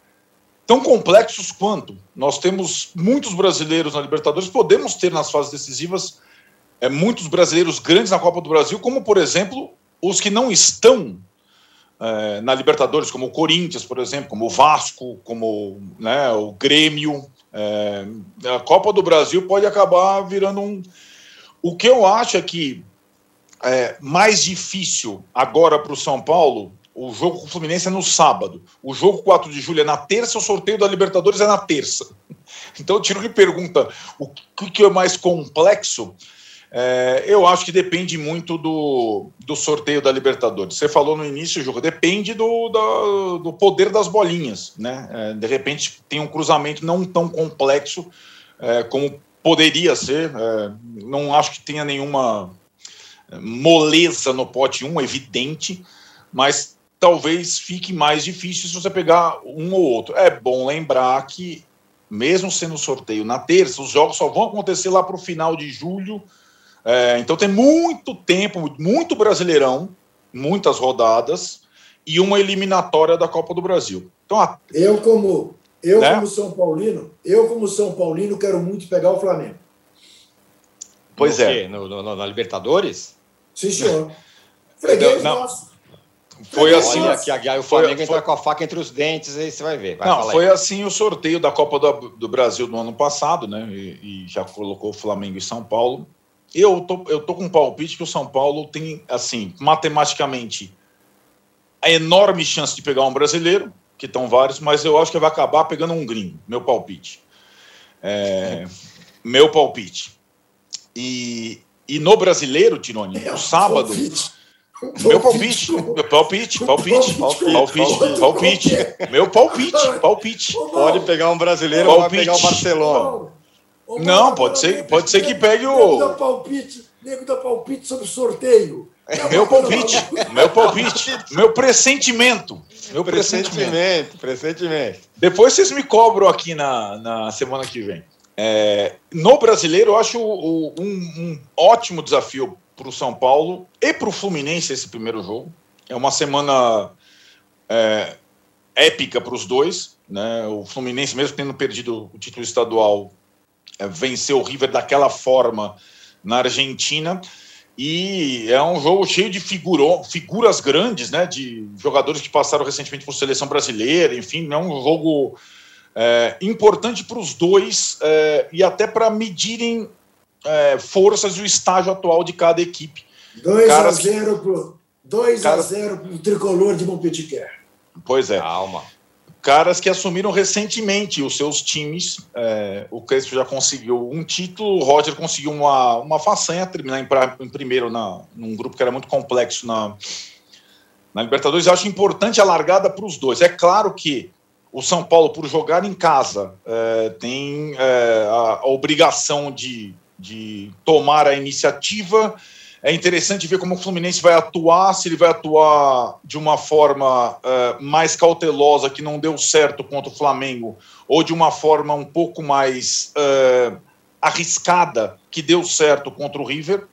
tão complexos quanto. Nós temos muitos brasileiros na Libertadores, podemos ter nas fases decisivas é, muitos brasileiros grandes na Copa do Brasil, como, por exemplo, os que não estão é, na Libertadores, como o Corinthians, por exemplo, como o Vasco, como né, o Grêmio. É, a Copa do Brasil pode acabar virando um. O que eu acho é que é mais difícil agora para o São Paulo o jogo com o Fluminense é no sábado. O jogo 4 de julho é na terça, o sorteio da Libertadores é na terça. Então, eu tiro que pergunta o que é mais complexo. É, eu acho que depende muito do, do sorteio da Libertadores. Você falou no início jogo, depende do, do, do poder das bolinhas. Né? É, de repente, tem um cruzamento não tão complexo é, como poderia ser. É, não acho que tenha nenhuma moleza no pote 1, evidente, mas talvez fique mais difícil se você pegar um ou outro. É bom lembrar que, mesmo sendo sorteio na terça, os jogos só vão acontecer lá para o final de julho. É, então tem muito tempo, muito brasileirão, muitas rodadas e uma eliminatória da Copa do Brasil. Então, a... eu como eu né? como São Paulino, eu como São Paulino quero muito pegar o Flamengo. Pois no é. No, no, na Libertadores? Sim, senhor. Freguês não, nosso. Foi assim. Olha, que o Flamengo foi, entra com a faca entre os dentes, aí você vai ver. Vai, não, foi aí. assim o sorteio da Copa do, do Brasil no ano passado, né? E, e, já colocou o Flamengo e São Paulo. Eu tô, eu tô com um palpite que o São Paulo tem, assim, matematicamente, a enorme chance de pegar um brasileiro, que estão vários, mas eu acho que vai acabar pegando um gringo, meu palpite. É, meu palpite. E, e no brasileiro, Tironi, no sábado. Palpite. Meu palpite, meu palpite, palpite, palpite, palpite, meu palpite, palpite. Pode pegar um brasileiro ou vai pegar o Barcelona. Não, pode ser, pode ser que pegue o. Nego dá palpite, nego dá palpite sobre sorteio. Meu palpite, meu palpite, meu pressentimento. Meu pressentimento, pressentimento. Depois vocês me cobram aqui na, na semana que vem. É, no brasileiro, eu acho um, um ótimo desafio para o São Paulo e para o Fluminense esse primeiro jogo. É uma semana é, épica para os dois. Né? O Fluminense, mesmo tendo perdido o título estadual, é, venceu o River daquela forma na Argentina. E é um jogo cheio de figuro, figuras grandes, né? De jogadores que passaram recentemente por seleção brasileira, enfim, é um jogo é, importante para os dois é, e até para medirem é, forças e o estágio atual de cada equipe. 2 a 0 pro 2 cara... a 0 para o tricolor de Montpellier. Pois é. Calma. Caras que assumiram recentemente os seus times. É, o Crespo já conseguiu um título, o Roger conseguiu uma, uma façanha, terminar em, em primeiro na, num grupo que era muito complexo na, na Libertadores. Eu acho importante a largada para os dois. É claro que o São Paulo, por jogar em casa, é, tem é, a, a, obrigação de de tomar a iniciativa. É interessante ver como o Fluminense vai atuar, se ele vai atuar de uma forma uh, mais cautelosa, que não deu certo contra o Flamengo, ou de uma forma um pouco mais uh, arriscada, que deu certo contra o River,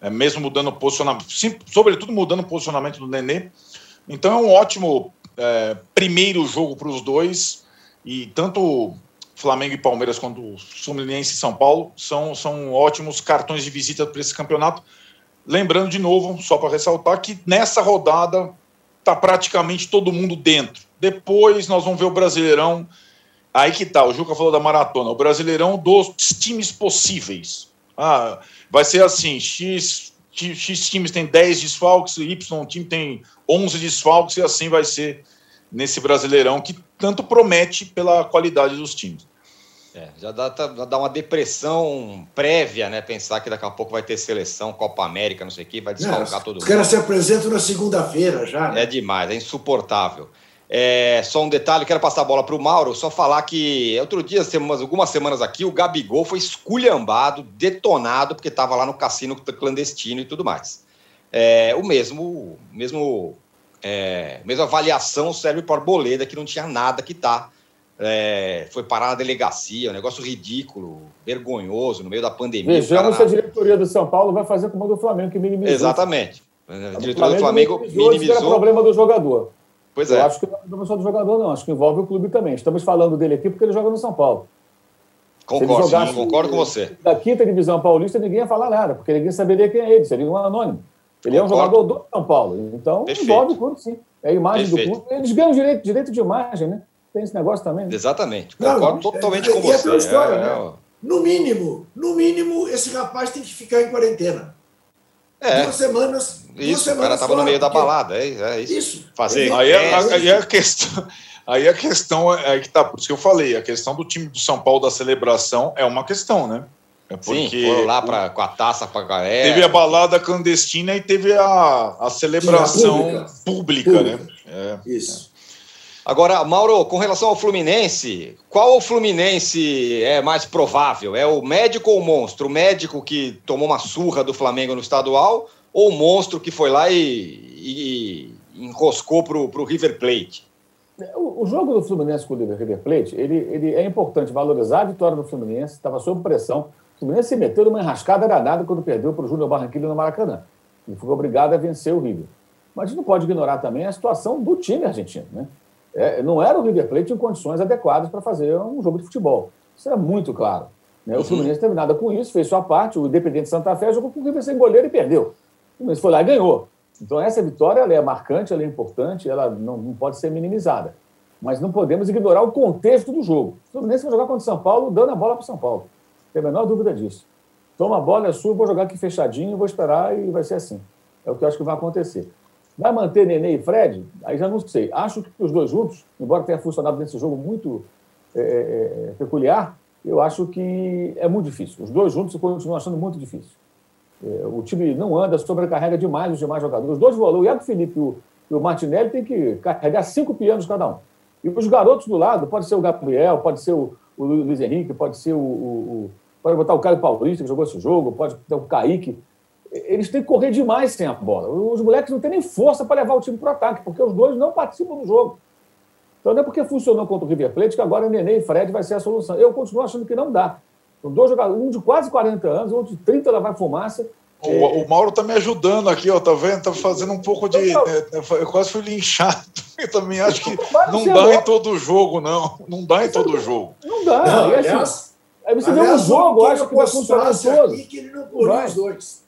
uh, mesmo mudando o posicionamento, sim, sobretudo mudando o posicionamento do Nenê. Então é um ótimo primeiro jogo para os dois, e tanto Flamengo e Palmeiras quanto Fluminense e São Paulo são, são ótimos cartões de visita para esse campeonato. Lembrando de novo, só para ressaltar, que nessa rodada está praticamente todo mundo dentro. Depois nós vamos ver o Brasileirão. Aí que tá, o Juca falou da maratona, o Brasileirão dos times possíveis. Ah, vai ser assim: X, X, X times tem 10 desfalques, Y time tem 11 desfalques, e assim vai ser nesse Brasileirão que tanto promete pela qualidade dos times. É, já dá, tá, dá uma depressão prévia, né? Pensar que daqui a pouco vai ter seleção, Copa América, não sei o que, vai desfalcar todo mundo. Os caras se apresentam na segunda-feira já. Né? É demais, é insuportável. É, só um detalhe, quero passar a bola para o Mauro, só falar que outro dia, algumas semanas aqui, o Gabigol foi esculhambado, detonado, porque estava lá no cassino clandestino e tudo mais. É, o mesmo, mesmo é, mesma avaliação serve para Arboleda, que não tinha nada que tá é, foi parar na delegacia, um negócio ridículo, vergonhoso, no meio da pandemia. Vejamos se a diretoria do São Paulo vai fazer como a do Flamengo, que minimizou. Exatamente. A diretoria do Flamengo minimizou. minimizou. Era problema do jogador. Pois é. Eu acho que não é só do jogador, não. Acho que envolve o clube também. Estamos falando dele aqui porque ele joga no São Paulo. Concordo, jogasse, concordo com você. Da quinta divisão paulista, ninguém ia falar nada, porque ninguém saberia quem é ele, seria um anônimo. Ele concordo. é um jogador do São Paulo. Então, Perfeito. envolve o clube, sim. É a imagem Perfeito. do clube. Eles ganham direito, direito de imagem, né? Tem esse negócio também. Né? Exatamente. Concordo não, totalmente é, com você. É história, né? É, no mínimo, no mínimo, esse rapaz tem que ficar em quarentena. É. Duas semanas. Isso, duas semanas o cara estava no meio da balada, é, é isso. isso. Fazer. Aí, é, aí a questão. Aí a questão é que tá, por isso que eu falei, a questão do time do São Paulo da celebração é uma questão, né? É porque Sim, foram lá pra, com a taça para galera. Teve a balada clandestina e teve a, a celebração pública, pública, pública, né? É, Isso. Agora, Mauro, com relação ao Fluminense, qual o Fluminense é mais provável? É o médico ou o monstro? O médico que tomou uma surra do Flamengo no estadual ou o monstro que foi lá e, e enroscou para o River Plate? O, jogo do Fluminense com o River Plate, ele, ele é importante valorizar a vitória do Fluminense, estava sob pressão. O Fluminense se meteu numa enrascada danada quando perdeu para o Júnior Barranquilla no Maracanã. E foi obrigado a vencer o River. Mas a gente não pode ignorar também a situação do time argentino, né? É, não era o River Plate em condições adequadas para fazer um jogo de futebol. Isso era muito claro. Né? O uhum. Fluminense teve nada com isso, fez sua parte. O Independente Santa Fé jogou com o River sem goleiro e perdeu. O Fluminense foi lá e ganhou. Então, essa vitória é marcante, ela é importante, ela não, não pode ser minimizada. Mas não podemos ignorar o contexto do jogo. O Fluminense vai jogar contra o São Paulo, dando a bola para o São Paulo. Não tem a menor dúvida disso. Toma a bola, é sua, vou jogar aqui fechadinho, vou esperar e vai ser assim. É o que eu acho que vai acontecer. Vai manter Nenê e Fred? Aí já não sei. Acho que os dois juntos, embora tenha funcionado nesse jogo muito é, é, é, peculiar, eu acho que é muito difícil. Os dois juntos eu continuo achando muito difícil. É, o time não anda, sobrecarrega demais os demais jogadores. Os dois volantes, o Iago Felipe e o, e o Martinelli, tem que carregar cinco pianos cada um. E os garotos do lado, pode ser o Gabriel, pode ser o, o Luiz Henrique, pode ser o, o, o Pode botar o Caio Paulista, que jogou esse jogo, pode ter o Kaique eles têm que correr demais sem a bola. Os moleques não têm nem força para levar o time para o ataque, porque os dois não participam do jogo. Então não é porque funcionou contra o River Plate que agora Nenê e Fred vai ser a solução. Eu continuo achando que não dá. São dois jogadores, um de quase 40 anos, outro de 30 lavar fumaça. O, é... o Mauro está me ajudando aqui, ó, tá vendo? Tá fazendo um pouco de. É, eu quase fui linchado. Eu também acho que não dá em todo jogo, não. Não dá em todo jogo. Não dá. Não, e, assim, aí você vê um jogo, acho que vai funcionar todo. que ele não os dois.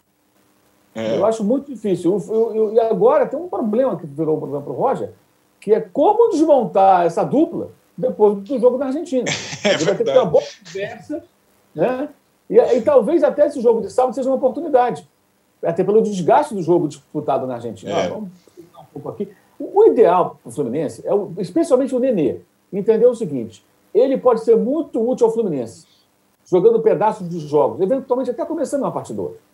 É. Eu acho muito difícil. e agora tem um problema que virou um problema para o Roger, que é como desmontar essa dupla depois do jogo na Argentina. É Ele vai ter que ter uma boa conversa, né? E, e, talvez até esse jogo de sábado seja uma oportunidade, até pelo desgaste do jogo disputado na Argentina. É. vamos um pouco aqui. O, o ideal para o Fluminense, é o, especialmente o Nenê, entender o seguinte: ele pode ser muito útil ao Fluminense, jogando pedaços de jogos, eventualmente até começando uma partida outra.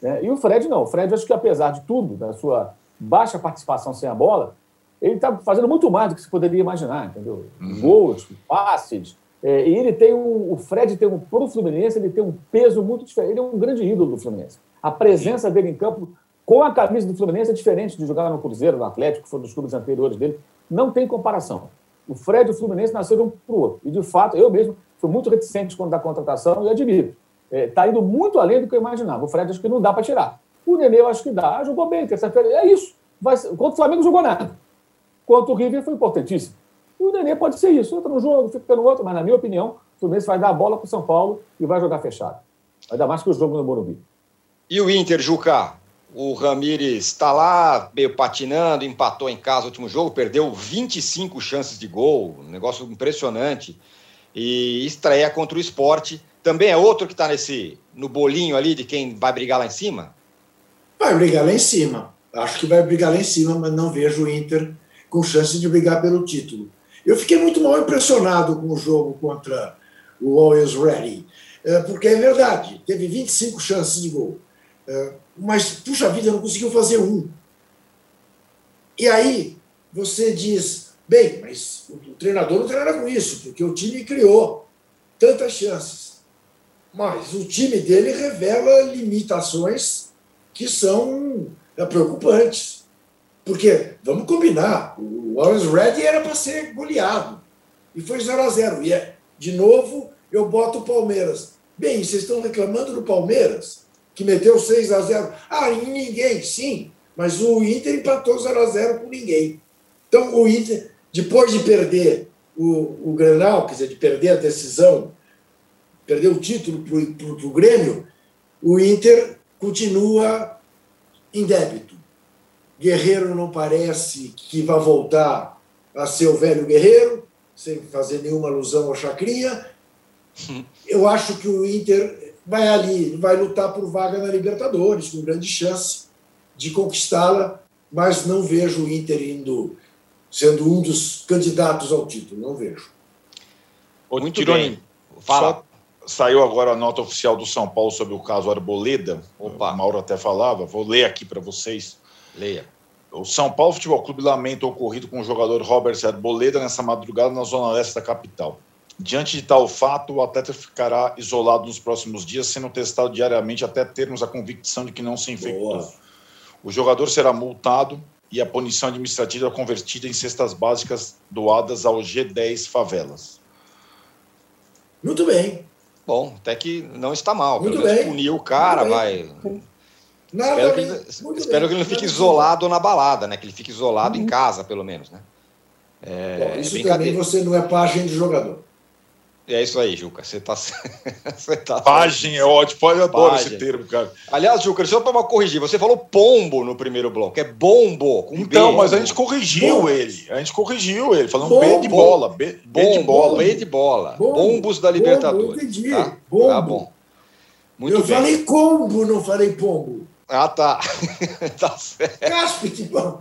Né? E o Fred não. O Fred, acho que apesar de tudo, da sua baixa participação sem a bola, ele está fazendo muito mais do que se poderia imaginar, entendeu? Uhum. Gols, passes. É, e ele tem um, o Fred tem um, pro Fluminense, ele tem um peso muito diferente. Ele é um grande ídolo do Fluminense. A presença dele em campo com a camisa do Fluminense é diferente de jogar no Cruzeiro, no Atlético, que foi dos clubes anteriores dele. Não tem comparação. O Fred e o Fluminense nasceram um para o outro. E, de fato, eu mesmo fui muito reticente quando da contratação e admiro está é, tá indo muito além do que eu imaginava. O Fred acho que não dá para tirar. O Nenê eu acho que dá. Jogou bem, terça-feira. É isso. Vai. Contra o Flamengo jogou nada. Contra o River foi importantíssimo. O Nenê pode ser isso. Entra no jogo, fica no outro, mas na minha opinião, o Fluminense vai dar a bola para o São Paulo e vai jogar fechado. Ainda mais que o jogo no Morumbi. E o Inter, Juca? O Ramires está lá, meio patinando, empatou em casa no último jogo, perdeu 25 chances de gol, um negócio impressionante. E estreia contra o esporte também é outro que está nesse no bolinho ali de quem vai brigar lá em cima? Vai brigar lá em cima. Acho que vai brigar lá em cima, mas não vejo o Inter com chance de brigar pelo título. Eu fiquei muito mal impressionado com o jogo contra o Always Ready. É, porque é verdade, teve 25 chances de gol. É, mas, puxa vida, não conseguiu fazer um. E aí você diz, bem, mas o treinador não treina com isso, porque o time criou tantas chances. Mas o time dele revela limitações que são é, preocupantes. Porque, vamos combinar, o Always Ready era para ser goleado. E foi 0 a 0 E, é, de novo, eu boto o Palmeiras. Bem, vocês estão reclamando do Palmeiras, que meteu 6 a 0 Ah, em ninguém, sim. Mas o Inter empatou 0 a 0 com ninguém. Então, o Inter, depois de perder o, o quer dizer, de perder a decisão, perder o título para o Grêmio, o Inter continua em débito. Guerreiro não parece que vai voltar a ser o velho guerreiro, sem fazer nenhuma alusão ao Chacrinha. Eu acho que o Inter vai ali, vai lutar por vaga na Libertadores, com grande chance de conquistá-la, mas não vejo o Inter indo, sendo um dos candidatos ao título, não vejo. Muito Tironi, bem. Fala. Só saiu agora a nota oficial do São Paulo sobre o caso Arboleda. Opa. O Mauro até falava, vou ler aqui para vocês. Leia. O São Paulo Futebol Clube lamenta o ocorrido com o jogador Robert Arboleda nessa madrugada na zona leste da capital. Diante de tal fato, o atleta ficará isolado nos próximos dias, sendo testado diariamente até termos a convicção de que não se infectou. Boa. O jogador será multado e a punição administrativa convertida em cestas básicas doadas ao G10 Favelas. Muito bem. Bom, até que não está mal. Muito Pelo menos punir o cara, vai. Nada espero que ele, espero que ele não fique isolado na balada, né? Que ele fique isolado uhum. em casa, pelo menos, né? É, Bom, isso também você não é página de jogador. É isso aí, Juca. Você tá. você tá Página é ótimo. Pode adorar esse termo, cara. Aliás, Juca, só para corrigir, você falou pombo no primeiro bloco. É bombo. então, B, mas a gente corrigiu bombo. ele. A gente corrigiu ele, falando bombo. B de bola. B, B de bola. B de bola. Bombo. Bombos da Libertadores. Bombo, entendi. Tá? Bombo. Tá bom. Muito Eu bem. falei combo, não falei pombo. Ah, tá. tá certo. Cáspide, pombo.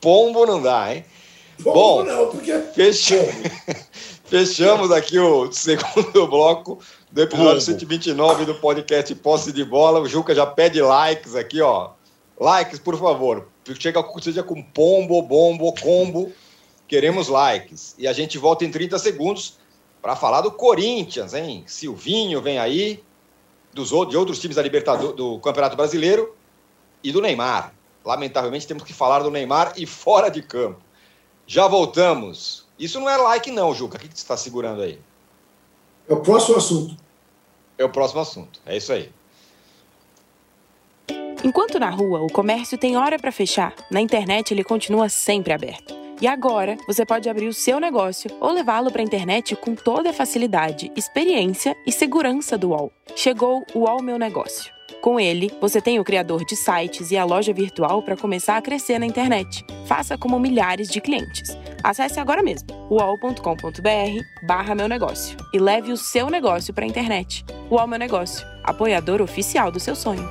pombo não dá, hein? Pombo bom, não, porque. Fechou. Fechamos aqui o segundo bloco do episódio 129 do podcast Posse de Bola. O Juca já pede likes aqui, ó. Likes, por favor. Chega, seja com pombo, bombo, combo. Queremos likes. E a gente volta em 30 segundos para falar do Corinthians, hein? Silvinho vem aí dos, de outros times da Libertadores, do Campeonato Brasileiro e do Neymar. Lamentavelmente temos que falar do Neymar e fora de campo. Já voltamos. Isso não é like não, Juca. O que, que você está segurando aí? É o próximo assunto. É o próximo assunto. É isso aí. Enquanto na rua o comércio tem hora para fechar, na internet ele continua sempre aberto. E agora você pode abrir o seu negócio ou levá-lo para a internet com toda a facilidade, experiência e segurança do UOL. Chegou o UOL Meu Negócio. Com ele, você tem o criador de sites e a loja virtual para começar a crescer na internet. Faça como milhares de clientes. Acesse agora mesmo uol.com.br barra meu negócio e leve o seu negócio para a internet. UOL Meu Negócio, apoiador oficial do seu sonho.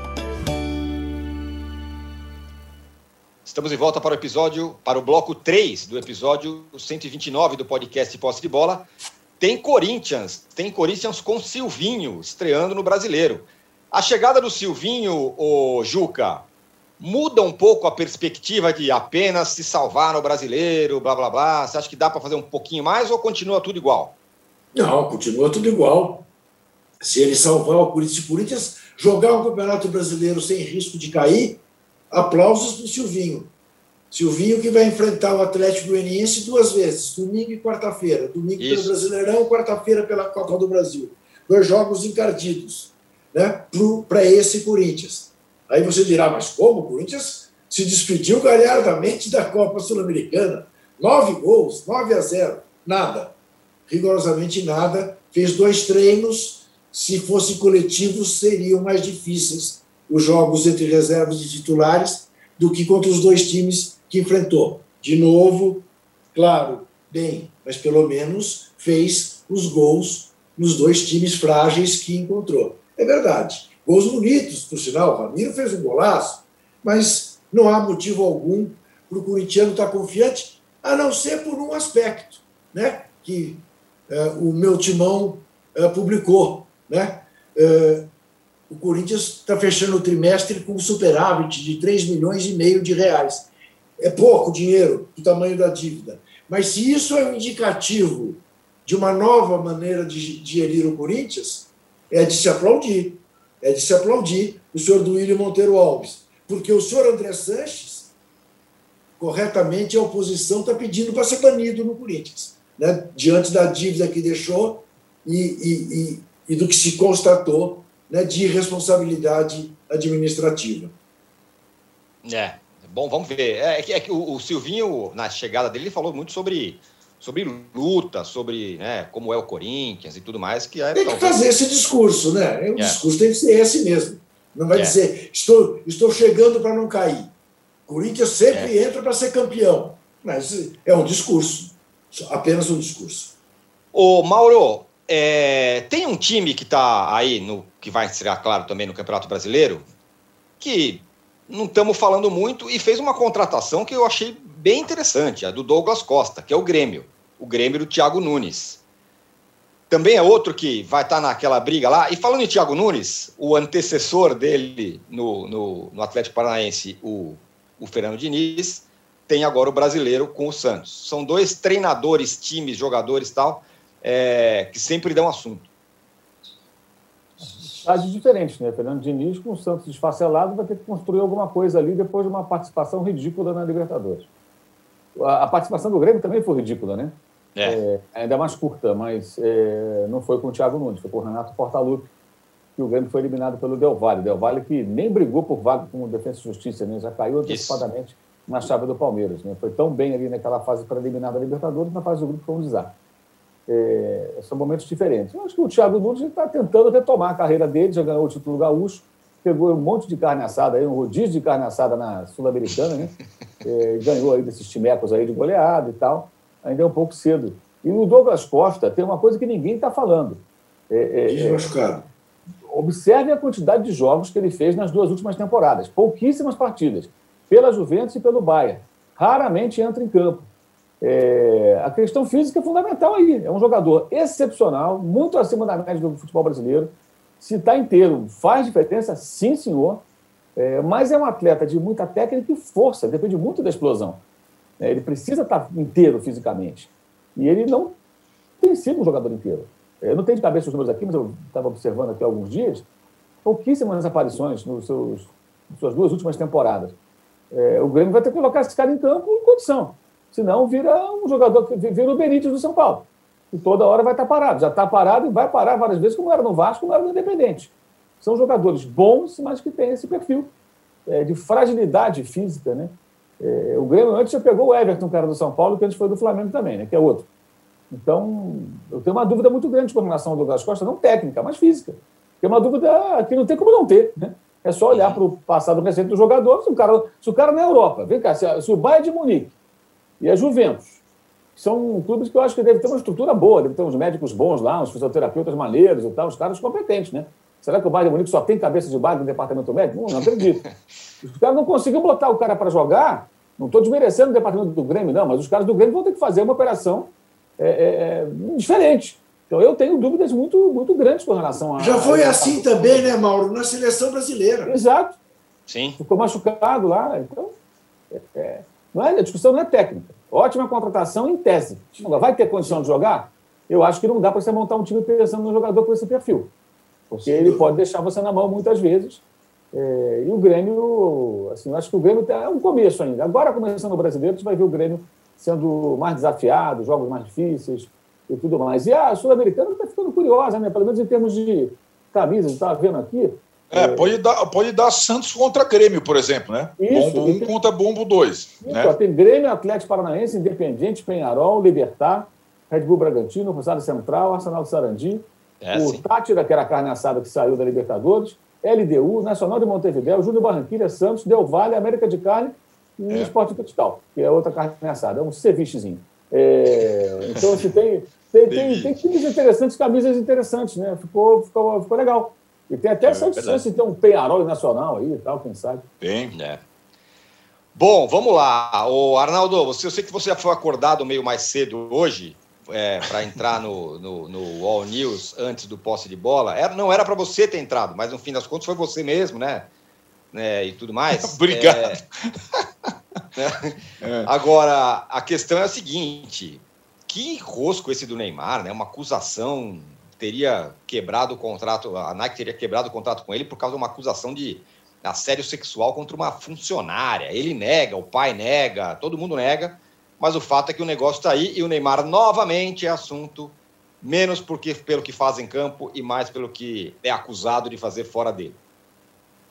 Estamos de volta para o episódio, para o bloco 3 do episódio 129 do podcast Posse de Bola. Tem Corinthians, tem Corinthians com Silvinho estreando no Brasileiro. A chegada do Silvinho, o Juca, muda um pouco a perspectiva de apenas se salvar no Brasileiro, blá blá blá. Você acha que dá para fazer um pouquinho mais ou continua tudo igual? Não, continua tudo igual. Se ele salvar o Corinthians, o Corinthians jogar o Campeonato Brasileiro sem risco de cair, Aplausos para o Silvinho. Silvinho que vai enfrentar o Atlético Goianiense duas vezes, domingo e quarta-feira. Domingo Isso. pelo Brasileirão, quarta-feira pela Copa do Brasil. Dois jogos encardidos né, para esse Corinthians. Aí você dirá, mas como? O Corinthians se despediu galhardamente da Copa Sul-Americana. Nove gols, nove a zero. Nada. Rigorosamente nada. Fez dois treinos. Se fossem coletivos, seriam mais difíceis os jogos entre reservas e titulares do que contra os dois times que enfrentou. De novo, claro, bem, mas pelo menos fez os gols nos dois times frágeis que encontrou. É verdade. Gols bonitos, por sinal. O Ramiro fez um golaço, mas não há motivo algum para o corintiano estar confiante, a não ser por um aspecto, né? que uh, o meu timão uh, publicou. Né? Uh, o Corinthians está fechando o trimestre com um superávit de 3 milhões e meio de reais. É pouco dinheiro do tamanho da dívida. Mas se isso é um indicativo de uma nova maneira de, de gerir o Corinthians, é de se aplaudir. É de se aplaudir o senhor Duílio Monteiro Alves. Porque o senhor André Sanches, corretamente, a oposição está pedindo para ser banido no Corinthians, né? diante da dívida que deixou e, e, e, e do que se constatou né, de irresponsabilidade administrativa. É, bom, vamos ver. É, é que, é que o, o, Silvinho, na chegada dele, ele falou muito sobre, sobre luta, sobre né, como é o Corinthians e tudo mais. Que é, tem que talvez... fazer esse discurso, né? O é. discurso tem que ser esse mesmo. Não vai é. dizer, estou, estou chegando para não cair. Corinthians sempre é. entra para ser campeão. Mas é um discurso, apenas um discurso. Ô, Mauro, é, tem um time que está aí, no, que vai estrear, claro, também no Campeonato Brasileiro, que não estamos falando muito e fez uma contratação que eu achei bem interessante, a do Douglas Costa, que é o Grêmio, o Grêmio do Thiago Nunes. Também é outro que vai estar tá naquela briga lá. E falando em Thiago Nunes, o antecessor dele no, no, no Atlético Paranaense, o, o Fernando Diniz, tem agora o brasileiro com o Santos. São dois treinadores, times, jogadores tal, é, que sempre dão assunto. Estágios diferentes, né? Fernando Diniz, com o Santos desfacelado, vai ter que construir alguma coisa ali depois de uma participação ridícula na Libertadores. A, participação do Grêmio também foi ridícula, né? É. É, ainda mais curta, mas é, não foi com o Thiago Nunes, foi com o Renato Portaluppi, que o Grêmio foi eliminado pelo Del Valle. Del Valle que nem brigou por vaga com o Defesa e Justiça, né? já caiu antecipadamente Isso. na chave do Palmeiras. Né? Foi tão bem ali naquela fase preliminar da Libertadores, na fase do grupo foi um desastre. É, são momentos diferentes. Eu acho que o Thiago Nunes está tentando retomar a carreira dele, já ganhou o título gaúcho, pegou um monte de carne assada, aí, um rodízio de carne assada na Sul-Americana, né? É, ganhou aí desses timecos aí de goleada e tal. Ainda é um pouco cedo. E o Douglas Costa tem uma coisa que ninguém está falando. É, é, é observe a quantidade de jogos que ele fez nas duas últimas temporadas. Pouquíssimas partidas. Pela Juventus e pelo Bayern. Raramente entra em campo. É, a questão física é fundamental aí. É um jogador excepcional, muito acima da média do futebol brasileiro. Se está inteiro, faz diferença, sim, senhor. É, mas é um atleta de muita técnica e força, depende muito da explosão. É, ele precisa estar inteiro fisicamente. E ele não tem sido um jogador inteiro. Eu não tenho de cabeça os números aqui, mas eu estava observando aqui há alguns dias. Pouquíssimas aparições nos seus, nas suas duas últimas temporadas. É, o Grêmio vai ter que colocar esse cara em campo em condição. Senão vira um jogador que vira o Benítez do São Paulo. E toda hora vai estar parado. Já está parado e vai parar várias vezes, como era no Vasco, como era no Independente. São jogadores bons, mas que têm esse perfil é, de fragilidade física. Né? É, o Grêmio antes já pegou o Everton, cara do São Paulo, que antes foi do Flamengo também, né? que é outro. Então, eu tenho uma dúvida muito grande com relação ao Douglas Costa, não técnica, mas física. Tem uma dúvida que não tem como não ter. Né? É só olhar para o passado recente do jogador. Se o cara, se o cara na Europa, vem cá, se, se o Bayern de Munique e a Juventus. São clubes que eu acho que devem ter uma estrutura boa, devem ter uns médicos bons lá, uns fisioterapeutas maneiros e tal, os caras competentes, né? Será que o Bayern de Munique só tem cabeça de base no departamento médico? Não, não acredito. Os caras não conseguiram botar o cara para jogar, não estou desmerecendo o departamento do Grêmio, não, mas os caras do Grêmio vão ter que fazer uma operação é, é, é diferente. Então eu tenho dúvidas muito, muito grandes com relação a. Já foi a... assim também, né, Mauro, na seleção brasileira. Exato. Sim. Ficou machucado lá. Então, é, é não é, a discussão não é técnica. Ótima contratação em tese. Vai ter condição de jogar? Eu acho que não dá para você montar um time pensando no jogador com esse perfil. Porque ele pode deixar você na mão muitas vezes. É, e o Grêmio, assim, eu acho que o Grêmio é um começo ainda. Agora, começando o brasileiro, você vai ver o Grêmio sendo mais desafiado, jogos mais difíceis e tudo mais. E a Sul-Americana está ficando curiosa, né? Pelo menos em termos de camisas, estava vendo aqui. É, é, pode, dar, pode dar Santos contra Grêmio, por exemplo, né? Isso, bombo 1 tem... contra Bombo 2. Né? Tem Grêmio, Atlético Paranaense, Independiente, Penharol, Libertar, Red Bull Bragantino, Rosário Central, Arsenal de Sarandi, é, o sim. Tátira, que era a carne assada que saiu da Libertadores, LDU, Nacional de Montevideo, Júnior Barranquilha, Santos, Del Valle, América de Carne e é. Esporte Capital, que é outra carne assada, é um cevichezinho. É, então, assim, tem, tem, tem, tem times interessantes, camisas interessantes, né? Ficou, ficou, ficou legal. E tem até é, essa chance de ter um Penharol nacional aí e tal, quem sabe. Tem, né? Bom, vamos lá. O Arnaldo, você, eu sei que você já foi acordado meio mais cedo hoje. É, para entrar no, no, no All News antes do posse de bola, era, não era para você ter entrado, mas no fim das contas foi você mesmo, né? né e tudo mais. Obrigado. É, é. Agora, a questão é a seguinte: que rosco esse do Neymar, né? Uma acusação teria quebrado o contrato, a Nike teria quebrado o contrato com ele por causa de uma acusação de assédio sexual contra uma funcionária. Ele nega, o pai nega, todo mundo nega, mas o fato é que o negócio está aí e o Neymar novamente é assunto, menos porque pelo que faz em campo e mais pelo que é acusado de fazer fora dele.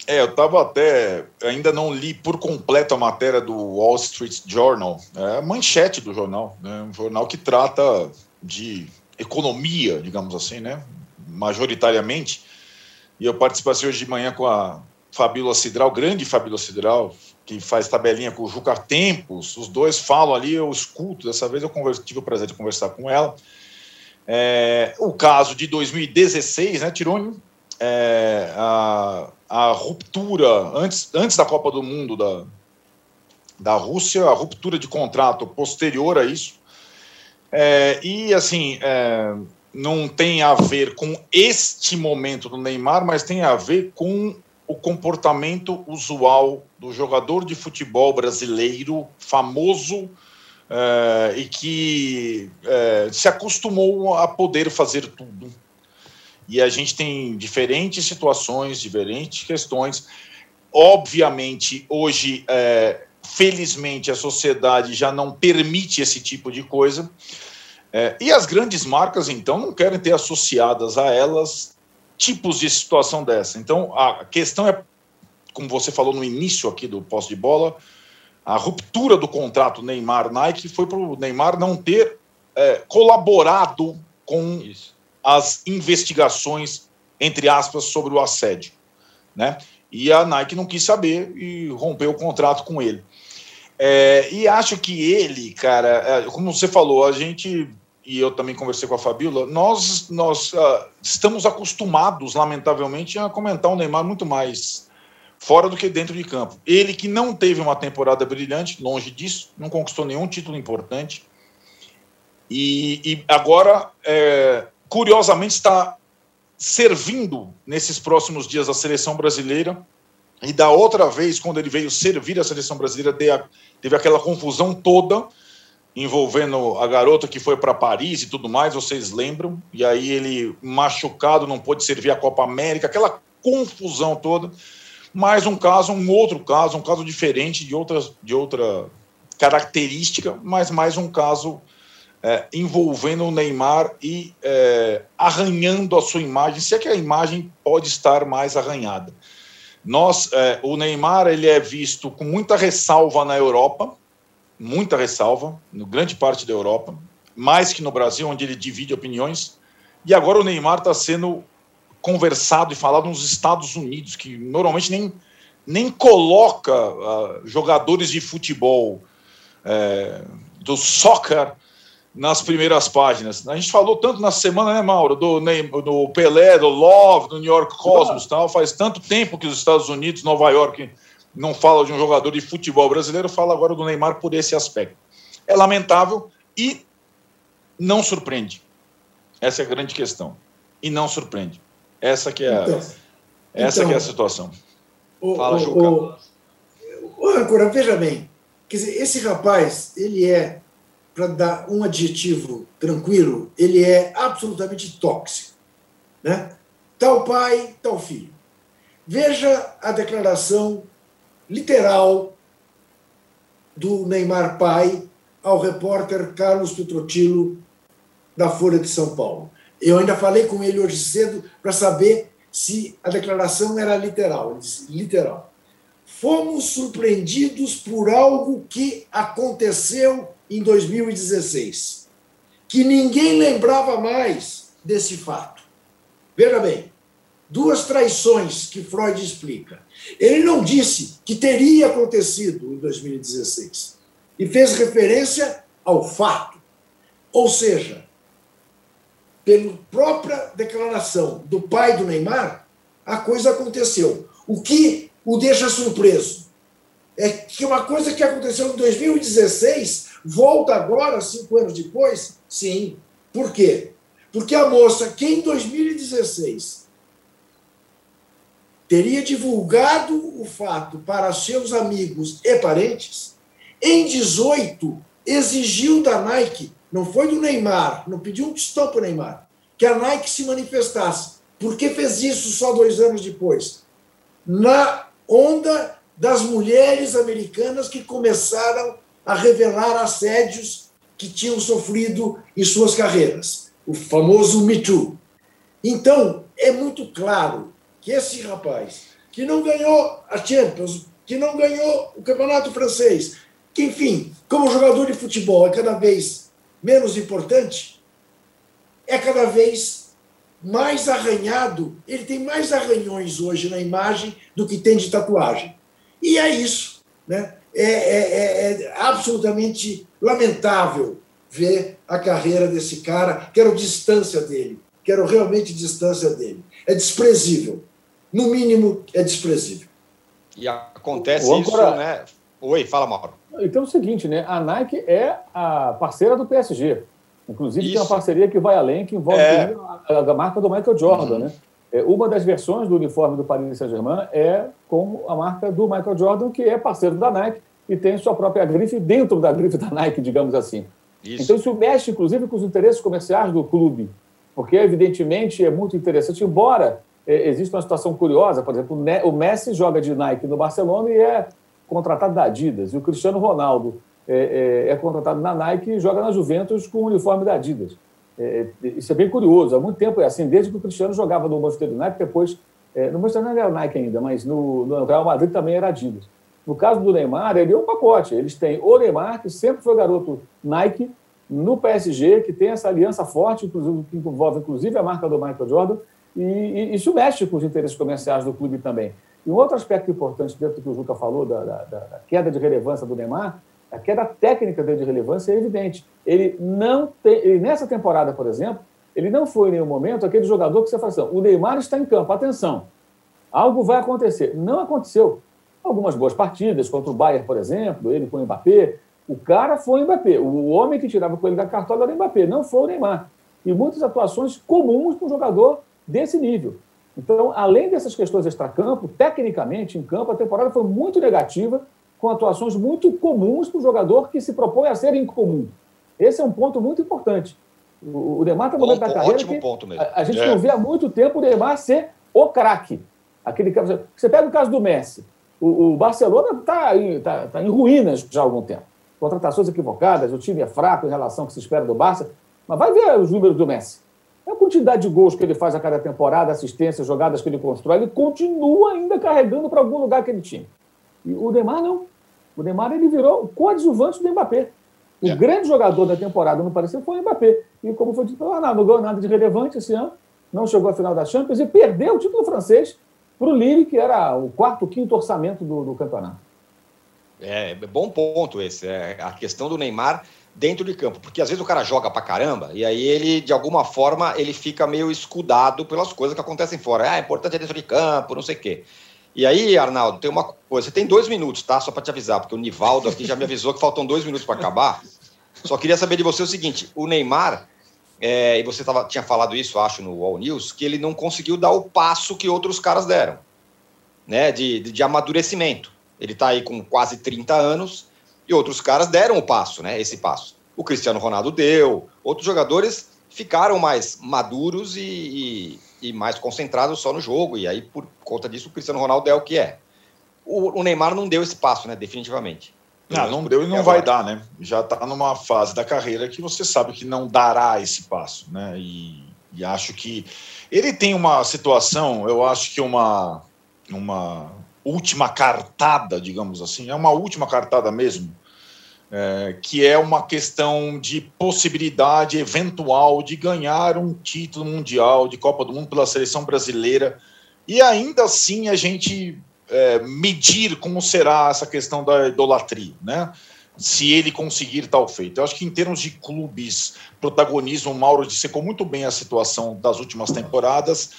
É, eu estava até. Ainda não li por completo a matéria do Wall Street Journal, é a manchete do jornal, né? um jornal que trata de economia, digamos assim, né? majoritariamente. E eu participei hoje de manhã com a Fabíola Cidral, grande Fabíola Cidral, que faz tabelinha com o Juca Tempos. Os dois falam ali, eu escuto. Dessa vez eu tive o prazer de conversar com ela. É, o caso de 2016, né, Tirone? É, a, a ruptura, antes, antes da Copa do Mundo da, da Rússia, a ruptura de contrato posterior a isso. É, e, assim, é, não tem a ver com este momento do Neymar, mas tem a ver com o comportamento usual do jogador de futebol brasileiro famoso é, e que é, se acostumou a poder fazer tudo e a gente tem diferentes situações, diferentes questões. Obviamente, hoje, é, felizmente, a sociedade já não permite esse tipo de coisa. E as grandes marcas, então, não querem ter associadas a elas tipos de situação dessa. Então, a questão é, como você falou no início aqui do posse de bola, a ruptura do contrato Neymar-Nike foi para o Neymar não ter é, colaborado com Isso as investigações, entre aspas, sobre o assédio. Né? E a Nike não quis saber e rompeu o contrato com ele. É, e acho que ele, cara, é, como você falou, a gente, e eu também conversei com a Fabíola, nós, nós uh, estamos acostumados, lamentavelmente, a comentar o Neymar muito mais fora do que dentro de campo. Ele que não teve uma temporada brilhante, longe disso, não conquistou nenhum título importante. E, e agora é, curiosamente está servindo nesses próximos dias a seleção brasileira. E da outra vez, quando ele veio servir a seleção brasileira, teve aquela confusão toda envolvendo a garota que foi para Paris e tudo mais, vocês lembram? E aí ele machucado, não pôde servir a Copa América, aquela confusão toda. Mais um caso, um outro caso, um caso diferente de outra, de outra característica, mas mais um caso é, envolvendo o Neymar e é, arranhando a sua imagem, se é que a imagem pode estar mais arranhada. Nós, é, o Neymar ele é visto com muita ressalva na Europa, muita ressalva, no grande parte da Europa, mais que no Brasil, onde ele divide opiniões. E agora o Neymar está sendo conversado e falado nos Estados Unidos, que normalmente nem, nem coloca uh, jogadores de futebol, é, do soccer, nas primeiras páginas. A gente falou tanto na semana, né, Mauro, do, do Pelé, do Love, do New York Cosmos, tal. Faz tanto tempo que os Estados Unidos, Nova York, não fala de um jogador de futebol brasileiro, fala agora do Neymar por esse aspecto. É lamentável e não surpreende. Essa é a grande questão. E não surpreende. Essa que é a, então, essa então, que é a então, situação. O, Fala, Juca. O, o, o, veja bem, quer dizer, esse rapaz, ele é para dar um adjetivo tranquilo, ele é absolutamente tóxico. Né? Tal pai, tal filho. Veja a declaração literal do Neymar pai ao repórter Carlos Petrotilo da Folha de São Paulo. Eu ainda falei com ele hoje cedo para saber se a declaração era literal. Ele disse, literal. Fomos surpreendidos por algo que aconteceu em 2016, que ninguém lembrava mais desse fato. Veja bem, duas traições que Freud explica. Ele não disse que teria acontecido em 2016 e fez referência ao fato. Ou seja, pela própria declaração do pai do Neymar, a coisa aconteceu. O que o deixa surpreso é que uma coisa que aconteceu em 2016 Volta agora, cinco anos depois? Sim, Por quê? Porque a moça que em 2016 teria divulgado o fato para seus amigos e parentes, em 18 exigiu da Nike, não foi do Neymar, não pediu um tostão para o Neymar, que a Nike se manifestasse. Por que fez isso só dois anos depois? Na onda das mulheres americanas que começaram a revelar assédios que tinham sofrido em suas carreiras, o famoso Me Too. Então, é muito claro que esse rapaz, que não ganhou a Champions, que não ganhou o Campeonato Francês, que, enfim, como jogador de futebol é cada vez menos importante, é cada vez mais arranhado, ele tem mais arranhões hoje na imagem do que tem de tatuagem. E é isso. Né? É, é, é, é absolutamente lamentável ver a carreira desse cara. Quero distância dele. Quero realmente distância dele. É desprezível. No mínimo, é desprezível. E acontece o isso, né? Oi, fala, Mauro. Então é o seguinte, né? A Nike é a parceira do PSG. Inclusive, isso. tem uma parceria que vai além, que envolve é. a, a, marca do Michael Jordan, uhum. né? É, uma das versões do uniforme do Paris Saint-Germain é com a marca do Michael Jordan, que é parceiro da Nike e tem sua própria grife dentro da grife da Nike, digamos assim. Isso. Então, isso mexe, inclusive, com os interesses comerciais do clube, porque, evidentemente, é muito interessante, embora é, exista uma situação curiosa, por exemplo, o Messi joga de Nike no Barcelona e é contratado da Adidas, e o Cristiano Ronaldo é, é, é contratado na Nike e joga na Juventus com o uniforme da Adidas. É, é, isso é bem curioso. Há muito tempo é assim, desde que o Cristiano jogava no Manchester United, depois, é, no Manchester United era Nike ainda, mas no, no, Real Madrid também era Adidas. No caso do Neymar, ele é um pacote. Eles têm o Neymar, que sempre foi garoto Nike, no PSG, que tem essa aliança forte, inclusive, que envolve inclusive a marca do Michael Jordan, e, isso mexe com os interesses comerciais do clube também. E um outro aspecto importante dentro do que o Juca falou, da, da, da queda de relevância do Neymar, a queda técnica dele de relevância é evidente. Ele não tem, ele, nessa temporada, por exemplo, ele não foi em nenhum momento aquele jogador que você fala assim, o Neymar está em campo, atenção, algo vai acontecer. Não aconteceu. Algumas boas partidas contra o Bayern, por exemplo, ele com o Mbappé. O cara foi o Mbappé. O homem que tirava com ele da cartola era o Mbappé, não foi o Neymar. E muitas atuações comuns para um jogador desse nível. Então, além dessas questões extracampo, tecnicamente, em campo, a temporada foi muito negativa com atuações muito comuns para o jogador que se propõe a ser incomum. Esse é um ponto muito importante. O, Neymar está no momento da carreira que ponto mesmo. A, a gente é. não vê há muito tempo o Neymar ser o craque. Aquele você pega o caso do Messi. O, o Barcelona está tá, tá em ruínas já há algum tempo. Contratações equivocadas, o time é fraco em relação ao que se espera do Barça. Mas vai ver os números do Messi. É a quantidade de gols que ele faz a cada temporada, assistências, jogadas que ele constrói, ele continua ainda carregando para algum lugar aquele time. E o Neymar não. O Neymar ele virou coadjuvante do Mbappé. O é. grande jogador da temporada no Paris foi o Mbappé. E como foi dito pelo Arnaldo, não ganhou nada de relevante esse ano, não chegou à final da Champions e perdeu o título francês para o Lille, que era o quarto, quinto orçamento do, do campeonato. É, é bom ponto esse. É a questão do Neymar dentro de campo, porque às vezes o cara joga pra caramba e aí ele, de alguma forma, ele fica meio escudado pelas coisas que acontecem fora. Ah, é importante é dentro de campo, não sei o quê. E aí, Arnaldo, tem uma coisa. Você tem dois minutos, tá? Só para te avisar, porque o Nivaldo aqui já me avisou que faltam dois minutos para acabar. Só queria saber de você o seguinte: o Neymar, é, e você tava, tinha falado isso, acho, no All News, que ele não conseguiu dar o passo que outros caras deram, né? De, de, de amadurecimento. Ele está aí com quase 30 anos e outros caras deram o passo, né? Esse passo. O Cristiano Ronaldo deu, outros jogadores ficaram mais maduros e, e e mais concentrado só no jogo. E aí, por conta disso, o Cristiano Ronaldo é o que é. O, o Neymar não deu esse passo, né? Definitivamente. Não, não deu e não vai dar, né? Já está numa fase da carreira que você sabe que não dará esse passo, né? E, e acho que ele tem uma situação, eu acho que uma, uma última cartada, digamos assim, é uma última cartada mesmo, é, que é uma questão de possibilidade eventual de ganhar um título mundial de Copa do Mundo pela seleção brasileira e ainda assim a gente é, medir como será essa questão da idolatria, né? Se ele conseguir tal feito. Eu acho que em termos de clubes, protagonismo, o Mauro dissecou muito bem a situação das últimas temporadas,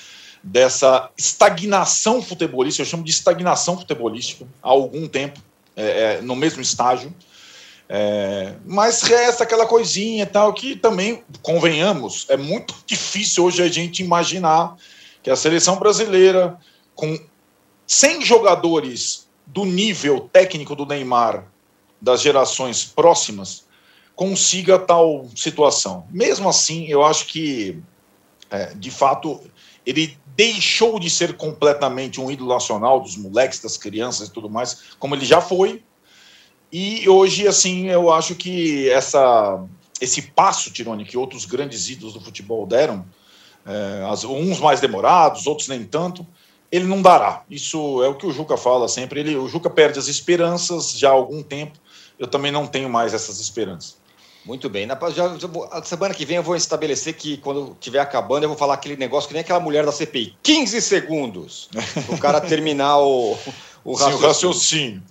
dessa estagnação futebolística, eu chamo de estagnação futebolística, há algum tempo, é, é no mesmo estágio. É, mas resta aquela coisinha tal que também, convenhamos, é muito difícil hoje a gente imaginar que a seleção brasileira, com 100 jogadores do nível técnico do Neymar das gerações próximas, consiga tal situação. Mesmo assim, eu acho que, é, de fato, ele deixou de ser completamente um ídolo nacional dos moleques, das crianças e tudo mais, como ele já foi, e hoje, assim, eu acho que essa, esse passo, Tirone, que outros grandes ídolos do futebol deram, é, uns mais demorados, outros nem tanto, ele não dará. Isso é o que o Juca fala sempre. Ele, o Juca perde as esperanças já há algum tempo. Eu também não tenho mais essas esperanças. Muito bem. Na, já, já, a semana que vem eu vou estabelecer que quando estiver acabando eu vou falar aquele negócio que nem aquela mulher da CPI. 15 segundos o cara terminar o, o raciocínio. Sim, o raciocínio.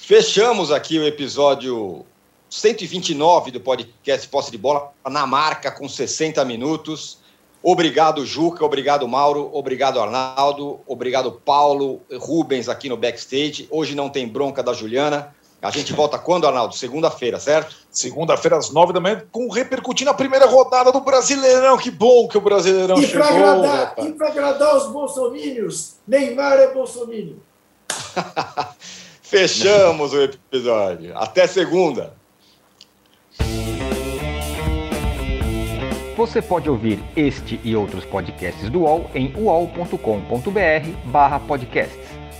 Fechamos aqui o episódio 129 do podcast Posse de Bola na marca com 60 minutos. Obrigado, Juca. Obrigado, Mauro. Obrigado, Arnaldo. Obrigado, Paulo. Rubens aqui no backstage. Hoje não tem bronca da Juliana. A gente volta quando, Arnaldo? Segunda-feira, certo? Segunda-feira, às nove da manhã, com repercutindo a primeira rodada do Brasileirão. Que bom que o Brasileirão e chegou. Agradar, e para agradar os bolsomínios, Neymar é bolsomínio. Fechamos o episódio. Até segunda. Você pode ouvir este e outros podcasts do UOL em uol.com.br podcasts.